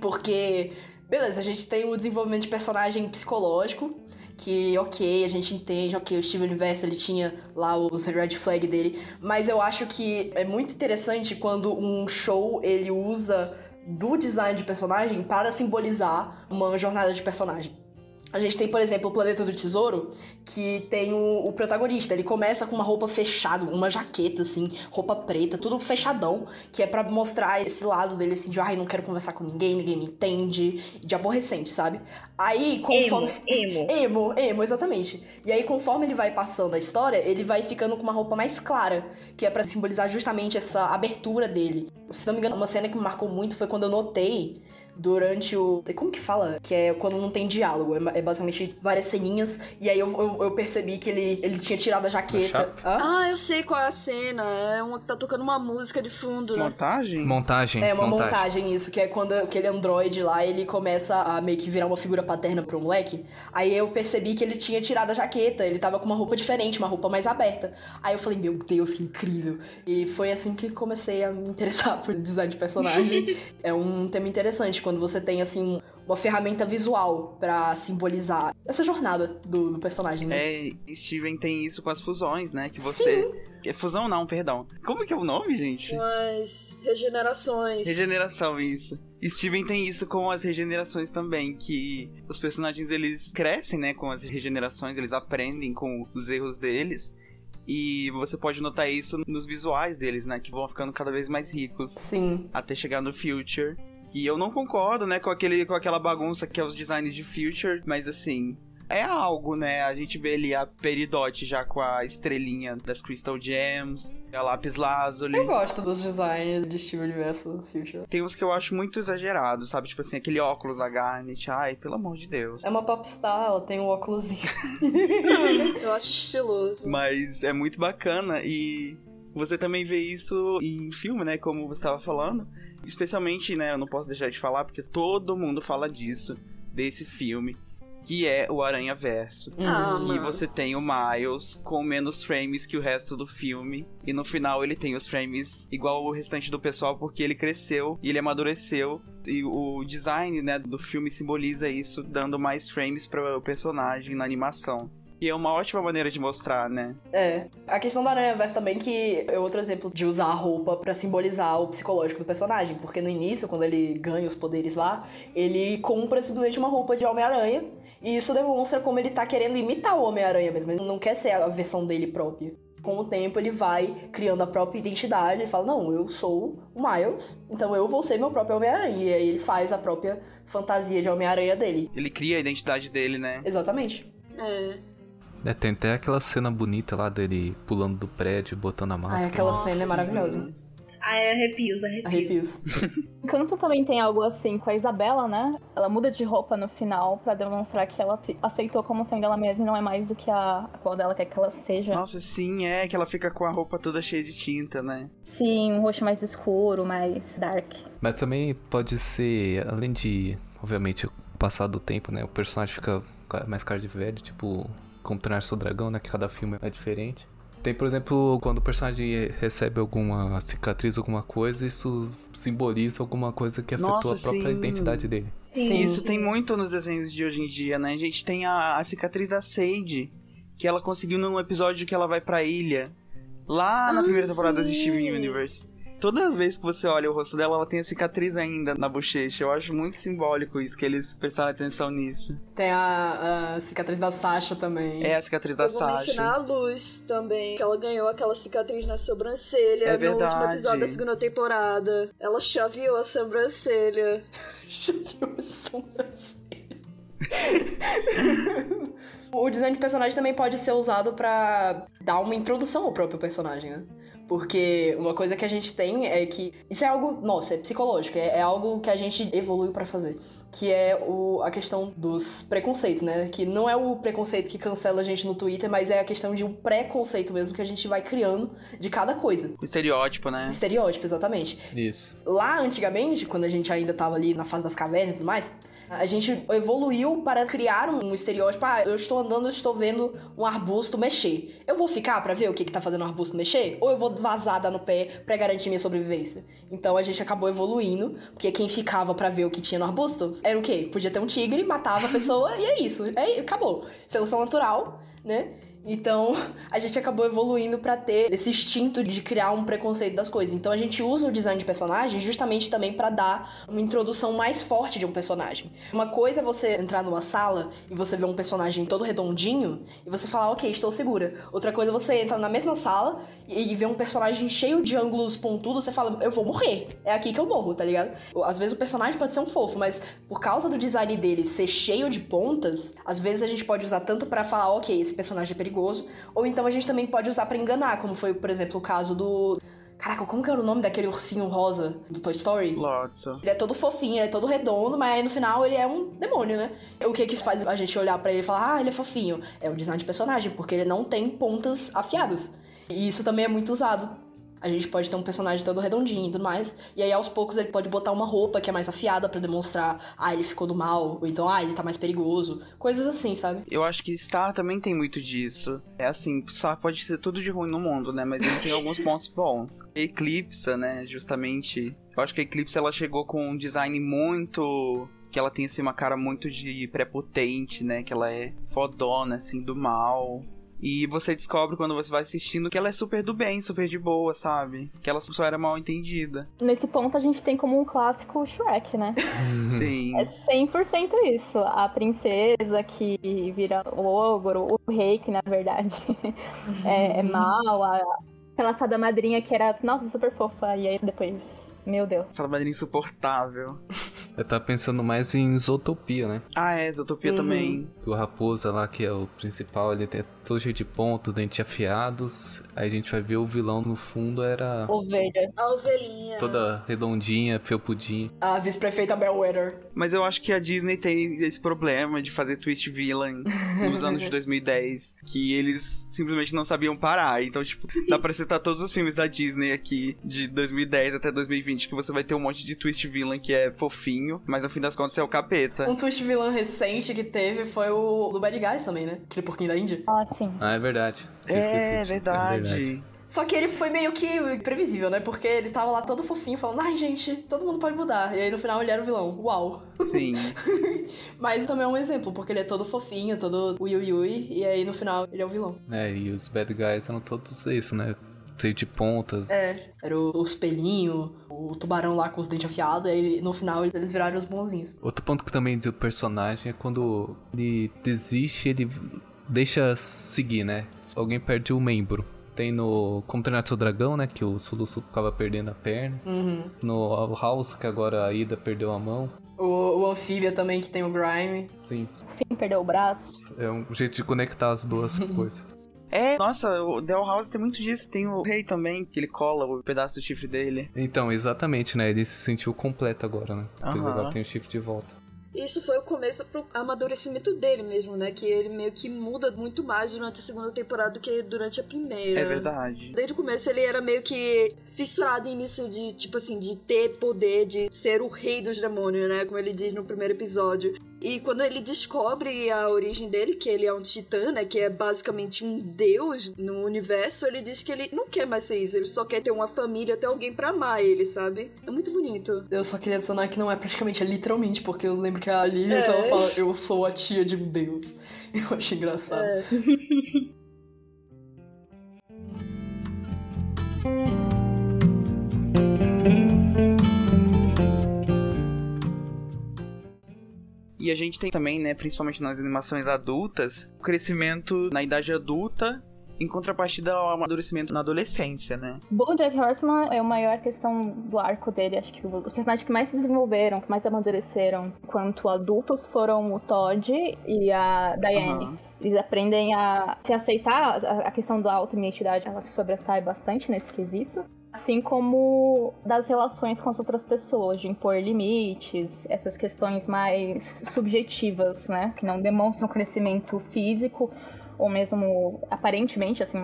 Porque, beleza, a gente tem o desenvolvimento de personagem psicológico, que, ok, a gente entende, ok, o Steven Universe ele tinha lá os red flag dele, mas eu acho que é muito interessante quando um show ele usa do design de personagem para simbolizar uma jornada de personagem. A gente tem, por exemplo, o Planeta do Tesouro, que tem o, o, protagonista. Ele começa com uma roupa fechada, uma jaqueta, assim, roupa preta, tudo fechadão, que é para mostrar esse lado dele, assim, de ai, não quero conversar com ninguém, ninguém me entende, de aborrecente, sabe? Aí, conforme. Emo, emo. Emo, emo, exatamente. E aí, conforme ele vai passando a história, ele vai ficando com uma roupa mais clara, que é para simbolizar justamente essa abertura dele. Se não me engano, uma cena que me marcou muito foi quando eu notei durante o. Como que fala? Que é quando não tem diálogo. É, é basicamente várias ceninhas. E aí eu, eu, eu, percebi que ele, ele tinha tirado a jaqueta. Ah, eu sei qual é a cena. É uma que tá tocando uma música de fundo. Né? Montagem? Montagem. É uma montagem. montagem, isso, que é quando aquele androide lá ele começa a meio que virar uma figura paterna pro moleque. Aí eu percebi que ele tinha tirado a jaqueta. Ele tava com uma roupa diferente, uma roupa mais aberta. Aí eu falei, meu Deus, que incrível. E foi assim que comecei a me interessar por design de personagem. é um tema interessante quando você tem, assim, uma ferramenta visual para simbolizar essa jornada do, do, personagem, né? É, Steven tem isso com as fusões, né? Que você. Sim. Fusão não, perdão. Como que é o nome, gente? As regenerações. Regeneração, isso. Steven tem isso com as regenerações também, que os personagens eles crescem, né, com as regenerações, eles aprendem com os erros deles. E você pode notar isso nos visuais deles, né? Que vão ficando cada vez mais ricos. Sim. Até chegar no Future. Que eu não concordo, né, com, aquele, com aquela bagunça que é os designs de Future, mas assim, é algo, né? A gente vê ali a Peridot já com a estrelinha das Crystal Gems, a Lápis Lazuli. Eu gosto dos designs de Steve Universo Future. Tem uns que eu acho muito exagerados, sabe? Tipo assim, aquele óculos da Garnet. Ai, pelo amor de Deus. É uma popstar, ela tem um óculosinho. eu acho estiloso. Mas é muito bacana e você também vê isso em filme, né? Como você estava falando. Especialmente, né? Eu não posso deixar de falar porque todo mundo fala disso, desse filme que é o Aranha Verso. Ah, que mano. você tem o Miles com menos frames que o resto do filme. E no final ele tem os frames igual o restante do pessoal, porque ele cresceu e ele amadureceu. E o design né, do filme simboliza isso, dando mais frames para o personagem na animação. E é uma ótima maneira de mostrar, né? É. A questão do Aranha Verso também que é outro exemplo de usar a roupa para simbolizar o psicológico do personagem. Porque no início, quando ele ganha os poderes lá, ele compra simplesmente uma roupa de Homem-Aranha. E isso demonstra como ele tá querendo imitar o Homem-Aranha mesmo. Ele não quer ser a versão dele própria. Com o tempo, ele vai criando a própria identidade. Ele fala: Não, eu sou o Miles, então eu vou ser meu próprio Homem-Aranha. E aí ele faz a própria fantasia de Homem-Aranha dele. Ele cria a identidade dele, né? Exatamente. É. É, tem até aquela cena bonita lá dele pulando do prédio, botando a máscara. Ai, aquela cena é maravilhosa. Sim. Ai, arrepios, arrepios. Arrepios. Encanto também tem algo assim com a Isabela, né? Ela muda de roupa no final para demonstrar que ela aceitou como sendo ela mesma e não é mais o que a, cor dela quer que ela seja. Nossa, sim, é que ela fica com a roupa toda cheia de tinta, né? Sim, um rosto mais escuro, mais dark. Mas também pode ser, além de, obviamente, o passar do tempo, né? O personagem fica mais cara de velho, tipo como treinar seu dragão, né? Que cada filme é diferente. Tem, por exemplo, quando o personagem recebe alguma cicatriz, alguma coisa, isso simboliza alguma coisa que afetou Nossa, a própria sim. identidade dele. Sim. Isso tem muito nos desenhos de hoje em dia, né? A gente tem a, a cicatriz da Sage, que ela conseguiu num episódio que ela vai pra ilha. Lá na Ah, primeira temporada de sim. Steven Universe. Toda vez que você olha o rosto dela, ela tem a cicatriz ainda na bochecha. Eu acho muito simbólico isso, que eles prestaram atenção nisso. Tem a, a cicatriz da Sasha também. É a cicatriz da Eu vou mencionar a Sasha. Luz também, que ela ganhou aquela cicatriz na sobrancelha É no último verdade. episódio da segunda temporada. Ela chaveou a sobrancelha. Viu a sobrancelha? o design de personagem também pode ser usado pra dar uma introdução ao próprio personagem, né? Porque uma coisa que a gente tem é que. Isso é algo. Nossa, é psicológico, é, é algo que a gente evoluiu pra fazer. Que é o, a questão dos preconceitos, né? Que não é o preconceito que cancela a gente no Twitter, mas é a questão de um preconceito mesmo que a gente vai criando de cada coisa. Estereótipo, né? Estereótipo, exatamente. Isso. Lá antigamente, quando a gente ainda tava ali na fase das cavernas e tudo mais, a gente evoluiu para criar um estereótipo. Ah, eu estou andando, eu estou vendo um arbusto mexer. Eu vou ficar para ver o que, que tá fazendo o arbusto mexer? Ou eu vou vazar, dar no pé pra garantir minha sobrevivência? Então a gente acabou evoluindo, porque quem ficava para ver o que tinha no arbusto era o quê? Podia ter um tigre, matava a pessoa e é isso. É, acabou. Seleção natural, né? Então, a gente acabou evoluindo para ter esse instinto de criar um preconceito das coisas. Então, a gente usa o design de personagem justamente também para dar uma introdução mais forte de um personagem. Uma coisa é você entrar numa sala e você ver um personagem todo redondinho e você falar, ok, estou segura. Outra coisa é você entrar na mesma sala e ver um personagem cheio de ângulos pontudos, você fala, eu vou morrer. É aqui que eu morro, tá ligado? Às vezes o personagem pode ser um fofo, mas por causa do design dele ser cheio de pontas, às vezes a gente pode usar tanto para falar, ok, esse personagem é perigoso, ou então a gente também pode usar para enganar, como foi, por exemplo, o caso do Caraca, como que era o nome daquele ursinho rosa do Toy Story? Lotso. Ele é todo fofinho, ele é todo redondo, mas aí no final ele é um demônio, né? O que que faz a gente olhar para ele e falar, ah, ele é fofinho? É o design de personagem, porque ele não tem pontas afiadas. E isso também é muito usado a gente pode ter um personagem todo redondinho e tudo mais. E aí, aos poucos, ele pode botar uma roupa que é mais afiada para demonstrar, ah, ele ficou do mal, ou então, ah, ele tá mais perigoso. Coisas assim, sabe? Eu acho que Star também tem muito disso. É assim, só pode ser tudo de ruim no mundo, né? Mas ele tem alguns pontos bons. Eclipse, né? Justamente. Eu acho que a Eclipse ela chegou com um design muito que ela tem assim uma cara muito de prepotente, né? Que ela é fodona assim do mal. E você descobre quando você vai assistindo que ela é super do bem, super de boa, sabe? Que ela só era mal entendida. Nesse ponto a gente tem como um clássico Shrek, né? Sim. É 100% isso. A princesa que vira o ogro, o rei que na verdade é, é mal, a, aquela fada madrinha que era, nossa, super fofa, e aí depois meu Deus. Fala madrinha insuportável. Eu tava pensando mais em Zootopia, né? Ah, é, Zootopia uhum. também. O Raposa lá, que é o principal, ele tem todo cheio de pontos, dentes afiados. Aí a gente vai ver o vilão no fundo era. Ovelha. A ovelhinha. Toda redondinha, felpudinha. A vice-prefeita Bellwether. Mas eu acho que a Disney tem esse problema de fazer twist villain nos anos de 2010. Que eles simplesmente não sabiam parar. Então, tipo, dá pra citar todos os filmes da Disney aqui, de 2010 até 2020, que você vai ter um monte de twist villain que é fofinho, mas no fim das contas é o capeta. Um twist villain recente que teve foi o do Bad Guys também, né? Aquele porquinho da Índia. Ah, sim. Ah, é verdade. É, verdade. é verdade. Só que ele foi meio que previsível, né? Porque ele tava lá todo fofinho, falando, ai, gente, todo mundo pode mudar. E aí no final ele era o vilão. Uau. Sim. Mas também é um exemplo, porque ele é todo fofinho, todo ui ui ui, e aí no final ele é o vilão. É, e os bad guys eram todos isso, né? Cheio de pontas. É, era o, os pelinhos, o tubarão lá com os dentes afiados, e no final eles viraram os bonzinhos. Outro ponto que também diz o personagem é quando ele desiste, ele deixa seguir, né? Alguém perde um membro. Tem no Como Treinar Seu Dragão, né? Que o Sulusu ficava perdendo a perna. Uhum. No House, que agora a Ida perdeu a mão. O, o Anfíbia também, que tem o Grime. Sim. Finn perdeu o braço. É um jeito de conectar as duas coisas. É, nossa, o The House tem muito disso. Tem o Rei também, que ele cola o pedaço do chifre dele. Então, exatamente, né? Ele se sentiu completo agora, né? Uhum. agora tem o chifre de volta. Isso foi o começo pro amadurecimento dele mesmo, né? Que ele meio que muda muito mais durante a segunda temporada do que durante a primeira. É verdade. Desde o começo ele era meio que fissurado nisso de, tipo assim, de ter poder, de ser o rei dos demônios, né? Como ele diz no primeiro episódio. E quando ele descobre a origem dele, que ele é um titã, né? Que é basicamente um deus no universo, ele diz que ele não quer mais ser isso. Ele só quer ter uma família, ter alguém pra amar ele, sabe? É muito bonito. Eu só queria adicionar que não é praticamente, é literalmente, porque eu lembro que a Ali é. ela fala, eu sou a tia de um deus. Eu achei engraçado. É. E a gente tem também, né, principalmente nas animações adultas, o crescimento na idade adulta em contrapartida ao amadurecimento na adolescência, né? Jack Horseman é a maior questão do arco dele. Acho que os personagens que mais se desenvolveram, que mais amadureceram quanto adultos foram o Todd e a Diane. Uhum. Eles aprendem a se aceitar, a questão da auto-identidade, ela se sobressai bastante nesse quesito assim como das relações com as outras pessoas, de impor limites, essas questões mais subjetivas, né, que não demonstram crescimento físico ou mesmo aparentemente assim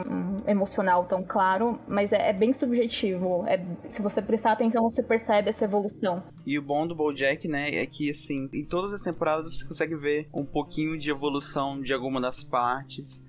emocional tão claro, mas é, é bem subjetivo. É, se você prestar atenção, você percebe essa evolução. E o bom do BoJack, né, é que assim, em todas as temporadas você consegue ver um pouquinho de evolução de alguma das partes.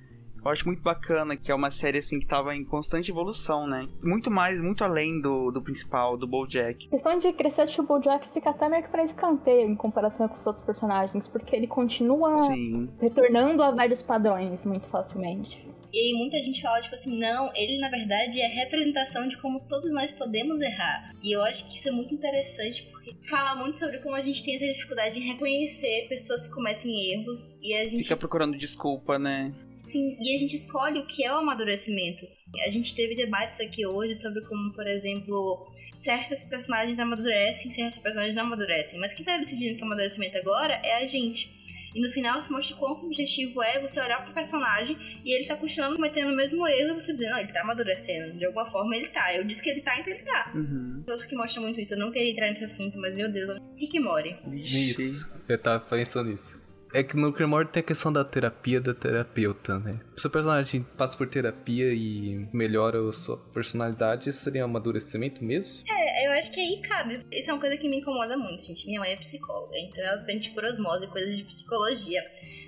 Eu acho muito bacana que é uma série assim que tava em constante evolução, né? Muito mais, muito além do, do principal, do BoJack. A questão de crescer, o BoJack fica até meio que pra escanteio em comparação com os outros personagens, porque ele continua Sim. retornando a vários padrões muito facilmente. E aí muita gente fala, tipo assim, não, ele na verdade é representação de como todos nós podemos errar. E eu acho que isso é muito interessante porque fala muito sobre como a gente tem essa dificuldade em reconhecer pessoas que cometem erros e a gente Fica procurando desculpa, né? Sim, e a gente escolhe o que é o amadurecimento. A gente teve debates aqui hoje sobre como, por exemplo, certas personagens amadurecem, certas personagens não amadurecem. Mas quem tá decidindo que é amadurecimento agora é a gente. E no final se mostra quanto o objetivo é você olhar pro personagem e ele tá continuando cometendo o mesmo erro e você dizer, não, ele tá amadurecendo. De alguma forma ele tá. Eu disse que ele tá, então ele tá. Uhum. Outro que mostra muito isso, eu não queria entrar nesse assunto, mas meu Deus, Rick Mori. Isso, eu tava pensando nisso. É que no Morty tem a questão da terapia da terapeuta, né? Se o seu personagem passa por terapia e melhora a sua personalidade, isso seria um amadurecimento mesmo? É, eu acho que aí cabe. Isso é uma coisa que me incomoda muito, gente. Minha mãe é psicóloga, então ela aprende por osmose coisas de psicologia.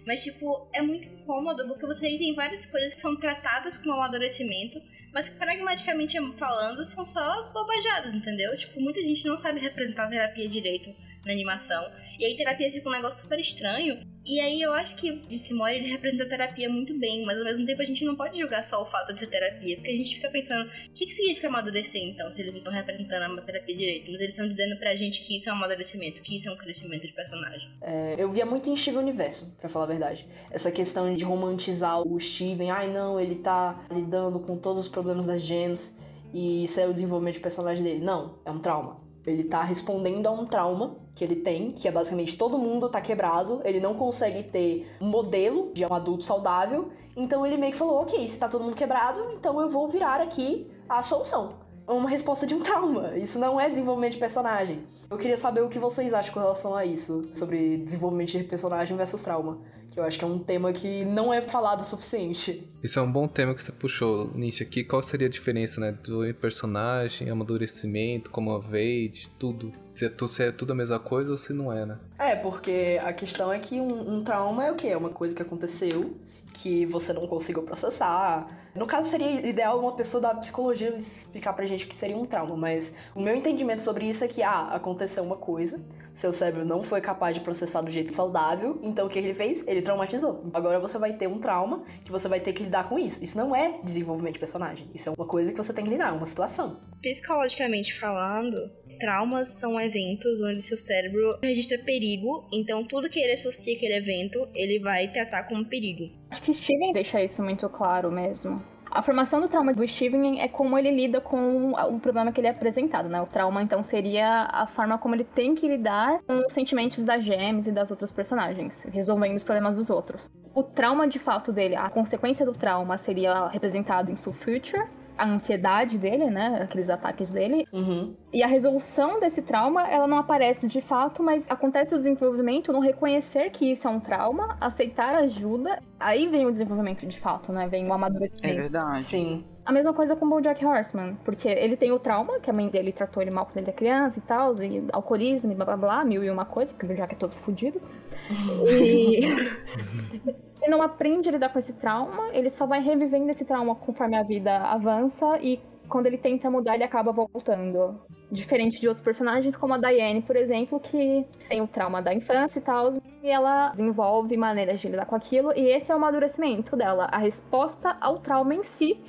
Mas, tipo, é muito incômodo porque você tem várias coisas que são tratadas como amadurecimento, mas que pragmaticamente falando são só bobajadas, entendeu? Tipo, muita gente não sabe representar a terapia direito na animação. E aí terapia fica um negócio super estranho. E aí eu acho que Rick Mori ele representa a terapia muito bem, mas ao mesmo tempo a gente não pode julgar só o fato de ser terapia, porque a gente fica pensando, o que, que significa amadurecer então, se eles não estão representando a terapia direito? Mas eles estão dizendo pra gente que isso é um amadurecimento, que isso é um crescimento de personagem. É, eu via muito em Steven Universo, pra falar a verdade. Essa questão de romantizar o Steven, ai não, ele tá lidando com todos os problemas das gems e isso é o desenvolvimento de personagem dele. Não, é um trauma. Ele tá respondendo a um trauma que ele tem, que é basicamente todo mundo tá quebrado, ele não consegue ter um modelo de um adulto saudável, então ele meio que falou: ok, se tá todo mundo quebrado, então eu vou virar aqui a solução. Uma resposta de um trauma. Isso não é desenvolvimento de personagem. Eu queria saber o que vocês acham com relação a isso, sobre desenvolvimento de personagem versus trauma. Que eu acho que é um tema que não é falado o suficiente. Isso é um bom tema que você puxou, Nietzsche, aqui. Qual seria a diferença, né? Do personagem, amadurecimento, como a age, tudo. Se é, tu, se é tudo a mesma coisa ou se não é, né? É, porque a questão é que um, um trauma é o quê? É uma coisa que aconteceu, que você não conseguiu processar. No caso, seria ideal uma pessoa da psicologia explicar pra gente o que seria um trauma, mas o meu entendimento sobre isso é que, ah, aconteceu uma coisa, seu cérebro não foi capaz de processar do jeito saudável, então o que ele fez? Ele traumatizou. Agora você vai ter um trauma que você vai ter que lidar com isso. Isso não é desenvolvimento de personagem, isso é uma coisa que você tem que lidar, uma situação. Psicologicamente falando, traumas são eventos onde seu cérebro registra perigo, então tudo que ele associa aquele evento, ele vai tratar como perigo. Acho que Steven deixa isso muito claro mesmo. A formação do trauma do Steven é como ele lida com o problema que ele é apresentado, né? O trauma, então, seria a forma como ele tem que lidar com os sentimentos da James e das outras personagens, resolvendo os problemas dos outros. O trauma, de fato, dele, a consequência do trauma seria representado em Soul Future, a ansiedade dele, né? Aqueles ataques dele. Uhum. E a resolução desse trauma, ela não aparece de fato, mas acontece o desenvolvimento no reconhecer que isso é um trauma, aceitar ajuda. Aí vem o desenvolvimento de fato, né? Vem o É amadurecimento. verdade. Sim. A mesma coisa com o BoJack Horseman, porque ele tem o trauma, que a mãe dele tratou ele mal quando ele era criança e tal, e alcoolismo e blá blá blá, mil e uma coisa, porque o BoJack é todo fudido. E ele não aprende a lidar com esse trauma, ele só vai revivendo esse trauma conforme a vida avança e quando ele tenta mudar, ele acaba voltando. Diferente de outros personagens, como a Diane, por exemplo, que tem o trauma da infância e tal, e ela desenvolve maneiras de lidar com aquilo, e esse é o amadurecimento dela, a resposta ao trauma em si,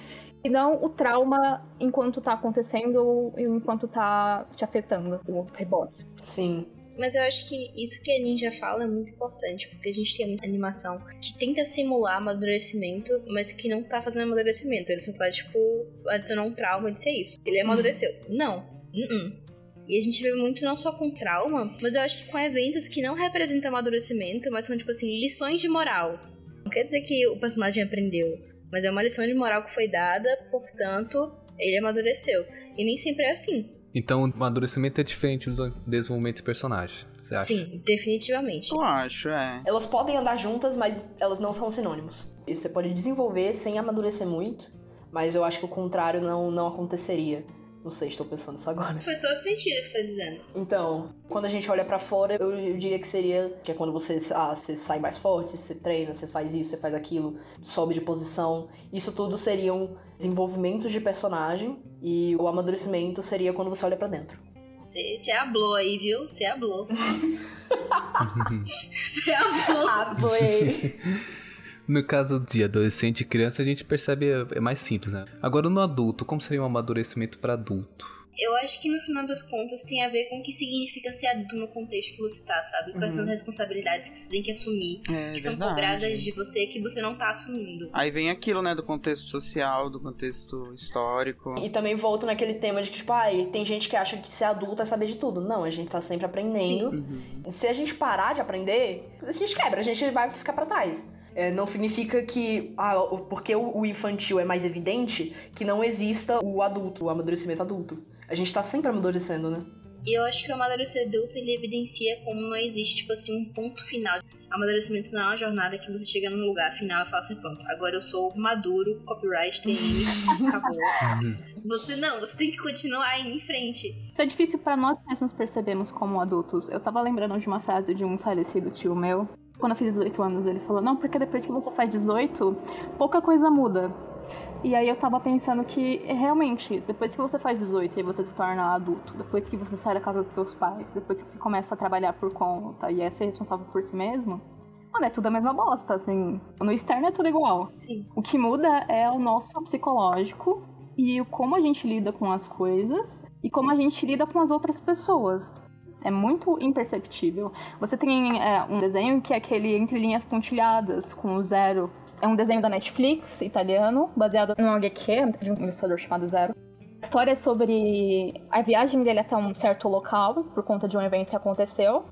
e não o trauma enquanto tá acontecendo enquanto tá te afetando o rebote. Sim. Mas eu acho que isso que a Ninja fala é muito importante, porque a gente tem muita animação que tenta simular amadurecimento, mas que não tá fazendo amadurecimento. Ele só tá, tipo, adicionando um trauma de ser isso. Ele amadureceu. Não. Uh-uh. E a gente vê muito não só com trauma, mas eu acho que com eventos que não representam amadurecimento, mas são, tipo assim, lições de moral. Não quer dizer que o personagem aprendeu, mas é uma lição de moral que foi dada, portanto, ele amadureceu. E nem sempre é assim. Então, o amadurecimento é diferente do desenvolvimento de personagem, você acha? Sim, definitivamente. Eu acho, é. Elas podem andar juntas, mas elas não são sinônimos. E Você pode desenvolver sem amadurecer muito, mas eu acho que o contrário não, não aconteceria. Não sei, estou pensando isso agora. Faz todo sentido o que você tá dizendo. Então, quando a gente olha pra fora, eu, eu diria que seria que é quando você, ah, você sai mais forte, você treina, você faz isso, você faz aquilo, sobe de posição. Isso tudo seriam desenvolvimentos de personagem e o amadurecimento seria quando você olha pra dentro. Você hablou aí, viu? Você hablou. Você hablou. Ah, foi. No caso de adolescente e criança, a gente percebe é mais simples, né? Agora no adulto, como seria um amadurecimento para adulto? Eu acho que no final das contas tem a ver com o que significa ser adulto no contexto que você tá, sabe? Quais são as responsabilidades que você tem que assumir, É que são verdade. cobradas de você que você não tá assumindo. Aí vem aquilo, né, do contexto social, do contexto histórico. E também volto naquele tema de que, tipo, ai, tem gente que acha que ser adulto é saber de tudo. Não, a gente tá sempre aprendendo. Uhum. Se a gente parar de aprender, a gente quebra, a gente vai ficar pra trás. É, não significa que, ah, porque o infantil é mais evidente, que não exista o adulto, o amadurecimento adulto. A gente tá sempre amadurecendo, né? E eu acho que o amadurecer adulto ele evidencia como não existe, tipo assim, um ponto final. Amadurecimento não é uma jornada que você chega num lugar final e fala assim, pronto, agora eu sou maduro, copyright, TM, acabou. Você não, você tem que continuar indo em frente. Isso é difícil pra nós mesmos percebermos como adultos. Eu tava lembrando de uma frase de um falecido tio meu. Quando eu fiz 18 anos, ele falou: Não, porque depois que você faz 18, pouca coisa muda. E aí eu tava pensando que realmente, depois que você faz 18 e você se torna adulto, depois que você sai da casa dos seus pais, depois que você começa a trabalhar por conta e é ser responsável por si mesmo, mano, é tudo a mesma bosta, assim. No externo é tudo igual. Sim. O que muda é o nosso psicológico e o como a gente lida com as coisas e como a gente lida com as outras pessoas. É muito imperceptível. Você tem é, um desenho que é aquele entre linhas pontilhadas, com o zero. É um desenho da Netflix, italiano, baseado num HQ de um ilustrador chamado Zero. A história é sobre a viagem dele até um certo local, por conta de um evento que aconteceu.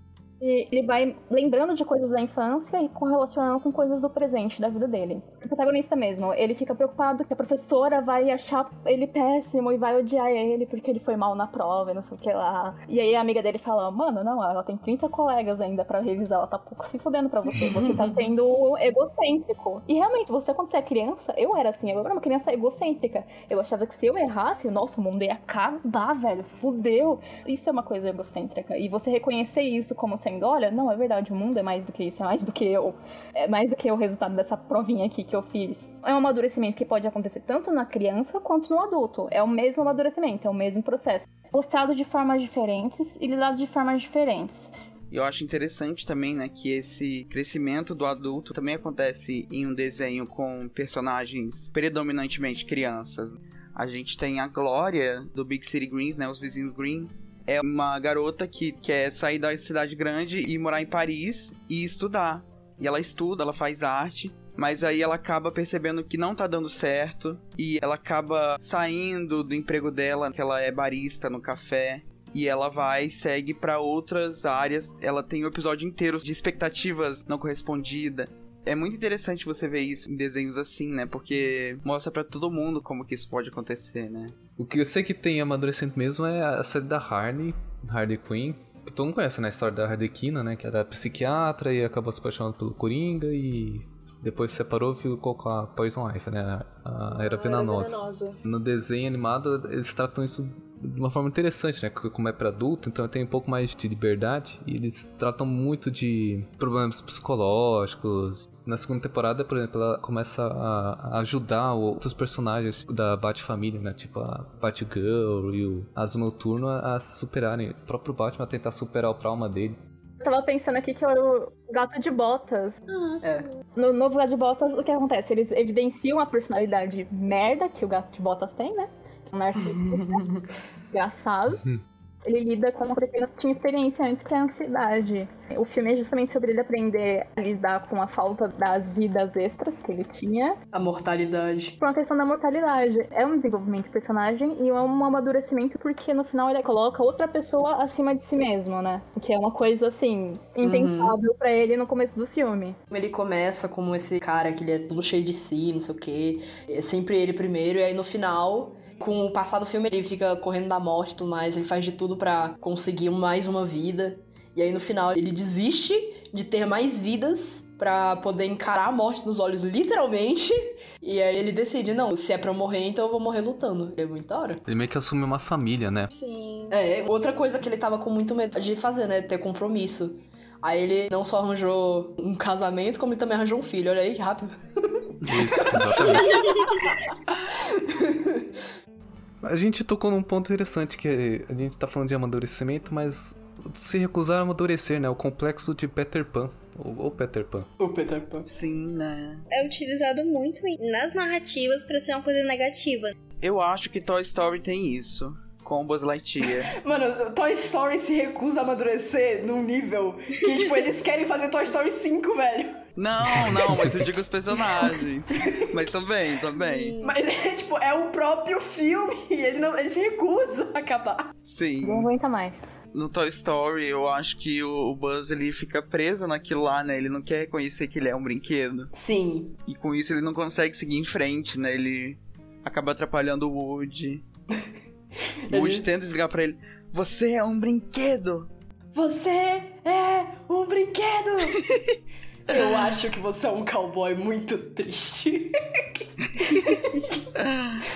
E ele vai lembrando de coisas da infância e correlacionando com coisas do presente da vida dele. O protagonista mesmo, ele fica preocupado que a professora vai achar ele péssimo e vai odiar ele porque ele foi mal na prova e não sei o que lá. E aí a amiga dele fala: Mano, não, ela tem 30 colegas ainda pra revisar, ela tá pouco se fudendo pra você. Você tá sendo egocêntrico. E realmente, você, quando você é criança, eu era assim, eu era uma criança egocêntrica. Eu achava que se eu errasse, nossa, o mundo ia acabar, velho, fudeu. Isso é uma coisa egocêntrica. E você reconhecer isso como sendo, olha, não, é verdade, o mundo é mais do que isso, é mais do que eu. É mais do que o resultado dessa provinha aqui que eu fiz. É um amadurecimento que pode acontecer tanto na criança quanto no adulto. É o mesmo amadurecimento, é o mesmo processo. Mostrado de formas diferentes e lidado de formas diferentes. E eu acho interessante também, né, que esse crescimento do adulto também acontece em um desenho com personagens predominantemente crianças. A gente tem a Glória do Big City Greens, né, os vizinhos Green. É uma garota que quer sair da cidade grande e morar em Paris e estudar. E ela estuda, ela faz arte, mas aí ela acaba percebendo que não tá dando certo e ela acaba saindo do emprego dela, que ela é barista no café, e ela vai e segue pra outras áreas. Ela tem o episódio inteiro de expectativas não correspondidas. É muito interessante você ver isso em desenhos assim, né? Porque mostra pra todo mundo como que isso pode acontecer, né? O que eu sei que tem amadurecimento mesmo é a série da Harley, Harley Quinn. Que todo mundo conhece, né? A história da Harlequina, né? Que era psiquiatra e acabou se apaixonando pelo Coringa e depois se separou e ficou com a Poison Ivy, né? A Era Venenosa. venenosa. No desenho animado, eles tratam isso de uma forma interessante, né? Como é pra adulto, então tem um pouco mais de liberdade. E eles tratam muito de problemas psicológicos. Na segunda temporada, por exemplo, ela começa a ajudar outros personagens da Bat-família, né? Tipo a Batgirl e o Azul Noturno a superarem. O próprio Batman a tentar superar o trauma dele. Eu tava pensando aqui que era o gato de botas. Ah, É. sim. No novo Gato de Botas, o que acontece? Eles evidenciam a personalidade merda que o Gato de Botas tem, né? Um narcisista. Engraçado. Ele lida com uma coisa que ele não tinha experiência antes, que é a ansiedade. O filme é justamente sobre ele aprender a lidar com a falta das vidas extras que ele tinha, A mortalidade. por uma questão da mortalidade. É um desenvolvimento de personagem e é um amadurecimento porque no final ele coloca outra pessoa acima de si mesmo, né? Que é uma coisa, assim, impensável pra ele no começo do filme. Ele começa como esse cara que ele é tudo cheio de si, não sei o quê. É sempre ele primeiro, e aí no final, com o passar do filme, ele fica correndo da morte e tudo mais. Ele faz de tudo pra conseguir mais uma vida. E aí no final ele desiste de ter mais vidas pra poder encarar a morte nos olhos, literalmente. E aí ele decide, não, se é pra eu morrer, então eu vou morrer lutando. É muito da hora. Ele meio que assume uma família, né? Sim. É, outra coisa que ele tava com muito medo de fazer, né? Ter compromisso. Aí ele não só arranjou um casamento, como ele também arranjou um filho. Olha aí que rápido. Isso, exatamente. A gente tocou num ponto interessante, que a gente tá falando de amadurecimento, mas se recusar a amadurecer, né? O complexo de Peter Pan. Ou, Peter Pan. O Peter Pan. Sim, né? É utilizado muito nas narrativas para ser uma coisa negativa. Eu acho que Toy Story tem isso. Com Buzz Lightyear. Mano, Toy Story se recusa a amadurecer num nível que, tipo, eles querem fazer Toy Story 5, velho. Não, não, mas eu digo os personagens. mas também, também. Mas é, tipo, é o próprio filme. Ele, não, ele se recusa a acabar. Sim. Não aguenta mais no Toy Story, eu acho que o Buzz ele fica preso naquilo lá, né? Ele não quer reconhecer que ele é um brinquedo. Sim. E com isso ele não consegue seguir em frente, né? Ele acaba atrapalhando o Woody. o Woody tenta explicar pra ele: Você é um brinquedo! Você é um brinquedo! Eu acho que você é um cowboy muito triste.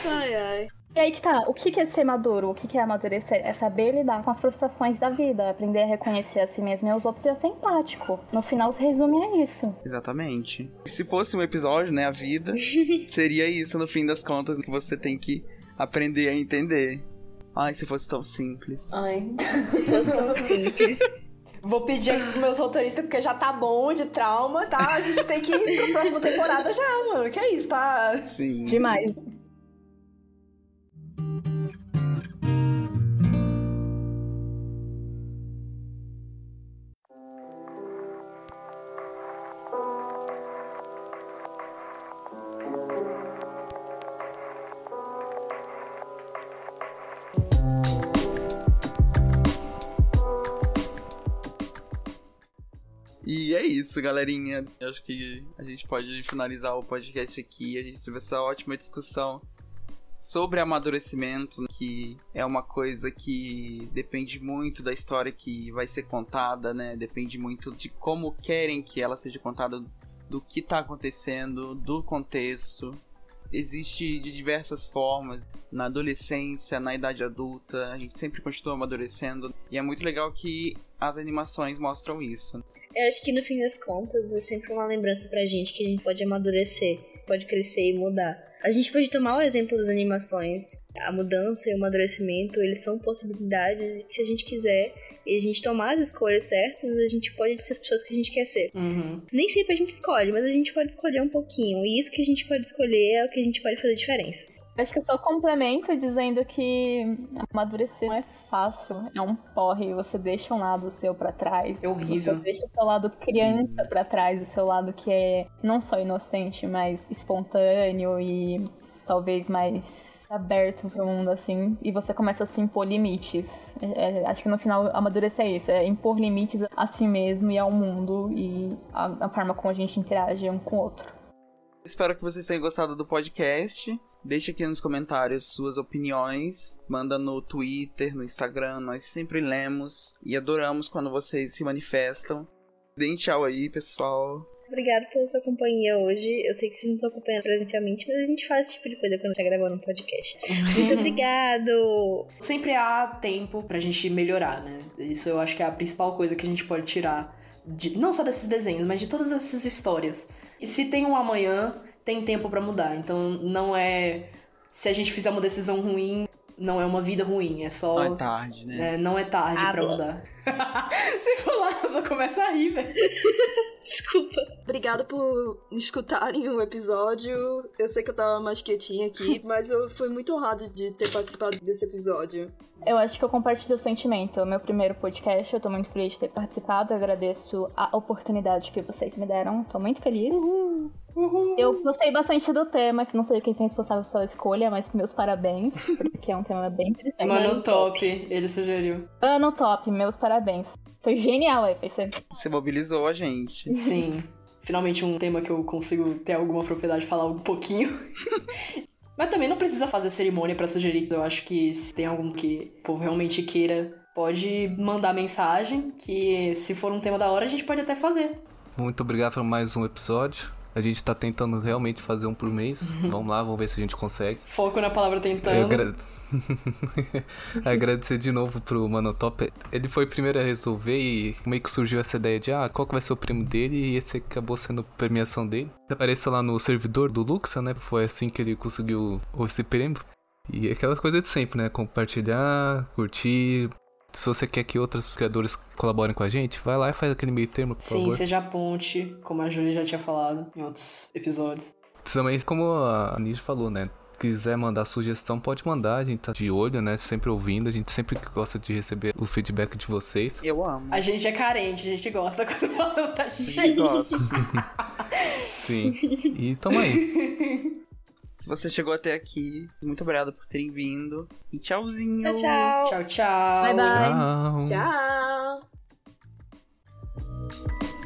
ai, ai. E aí que tá, o que é ser maduro? O que é amadurecer? É saber lidar com as frustrações da vida, aprender a reconhecer a si mesmo e aos outros e a ser empático. No final se resume a isso. Exatamente. Se fosse um episódio, né, a vida, seria isso no fim das contas que você tem que aprender a entender. Ai, se fosse tão simples. Ai, se fosse tão simples. Vou pedir aqui pros meus roteiristas, porque já tá bom de trauma, tá? A gente tem que ir pra próxima temporada já, mano. Que é isso, tá? Sim. Demais. Isso, galerinha. Eu acho que a gente pode finalizar o podcast aqui. A gente teve essa ótima discussão sobre amadurecimento, que é uma coisa que depende muito da história que vai ser contada, né? Depende muito de como querem que ela seja contada, do que tá acontecendo, do contexto. Existe de diversas formas, na adolescência, na idade adulta, a gente sempre continua amadurecendo. E é muito legal que as animações mostram isso. Eu acho que no fim das contas é sempre uma lembrança pra gente que a gente pode amadurecer, pode crescer e mudar. A gente pode tomar o exemplo das animações. A mudança e o amadurecimento, eles são possibilidades que se a gente quiser e a gente tomar as escolhas certas, a gente pode ser as pessoas que a gente quer ser. Uhum. Nem sempre a gente escolhe, mas a gente pode escolher um pouquinho. E isso que a gente pode escolher é o que a gente pode fazer diferença. Acho que eu só complemento dizendo que amadurecer não é fácil, é um porre. Você deixa um lado seu para trás. É horrível. Você deixa o seu lado criança para trás, o seu lado que é não só inocente, mas espontâneo e talvez mais aberto pro mundo, assim, e você começa a se impor limites. É, é, acho que no final amadurecer é isso, é impor limites a si mesmo e ao mundo e a, a forma como a gente interage um com o outro. Espero que vocês tenham gostado do podcast. Deixe aqui nos comentários suas opiniões, manda no Twitter, no Instagram, nós sempre lemos e adoramos quando vocês se manifestam. Deem tchau aí, pessoal. Obrigada pela sua companhia hoje. Eu sei que vocês não estão acompanhando presencialmente, mas a gente faz esse tipo de coisa quando tá gravando um podcast. Muito obrigado! Sempre há tempo pra gente melhorar, né? Isso eu acho que é a principal coisa que a gente pode tirar, de, não só desses desenhos, mas de todas essas histórias. E se tem um amanhã, tem tempo para mudar. Então não é. Se a gente fizer uma decisão ruim, não é uma vida ruim, é só. Não é tarde, né? É, não é tarde ah, pra mudar. For lá, eu vou começar a rir, velho. Desculpa. Obrigada por escutarem o episódio. Eu sei que eu tava mais quietinha aqui, mas eu fui muito honrada de ter participado desse episódio. Eu acho que eu compartilho o sentimento. O meu primeiro podcast, eu tô muito feliz de ter participado. Eu agradeço a oportunidade que vocês me deram. Tô muito feliz. Uhul. Uhul. Eu gostei bastante do tema, que não sei quem foi responsável pela escolha, mas meus parabéns, porque é um tema bem interessante. Mano top, ele sugeriu. Ano top, meus parabéns. Foi genial aí, você. Você mobilizou a gente. Sim. Finalmente um tema que eu consigo ter alguma propriedade de falar um pouquinho. Mas também não precisa fazer cerimônia para sugerir. Eu acho que se tem algum que o povo realmente queira, pode mandar mensagem, que se for um tema da hora, a gente pode até fazer. Muito obrigado por mais um episódio. A gente tá tentando realmente fazer um por mês. vamos lá, vamos ver se a gente consegue. Foco na palavra tentando. Agra... Agradecer de novo pro Manotop. Ele foi o primeiro a resolver e meio que surgiu essa ideia de ah, qual que vai ser o prêmio dele e esse acabou sendo a premiação dele. Apareceu lá no servidor do Luxa, né? Foi assim que ele conseguiu esse prêmio. E aquela coisa de sempre, né? Compartilhar, curtir. Se você quer que outros criadores colaborem com a gente, vai lá e faz aquele meio termo, por Sim, favor. seja a ponte, como a Júlia já tinha falado em outros episódios. Também, como a Nish falou, né? Quiser mandar sugestão, pode mandar. A gente tá de olho, né? Sempre ouvindo. A gente sempre gosta de receber o feedback de vocês. Eu amo. A gente é carente, a gente gosta quando falam da A gente gente. gosta. Sim. E tamo aí. Se você chegou até aqui, muito obrigado por terem vindo. E tchauzinho. Tchau, tchau. Tchau, tchau. Bye, bye. Tchau. tchau.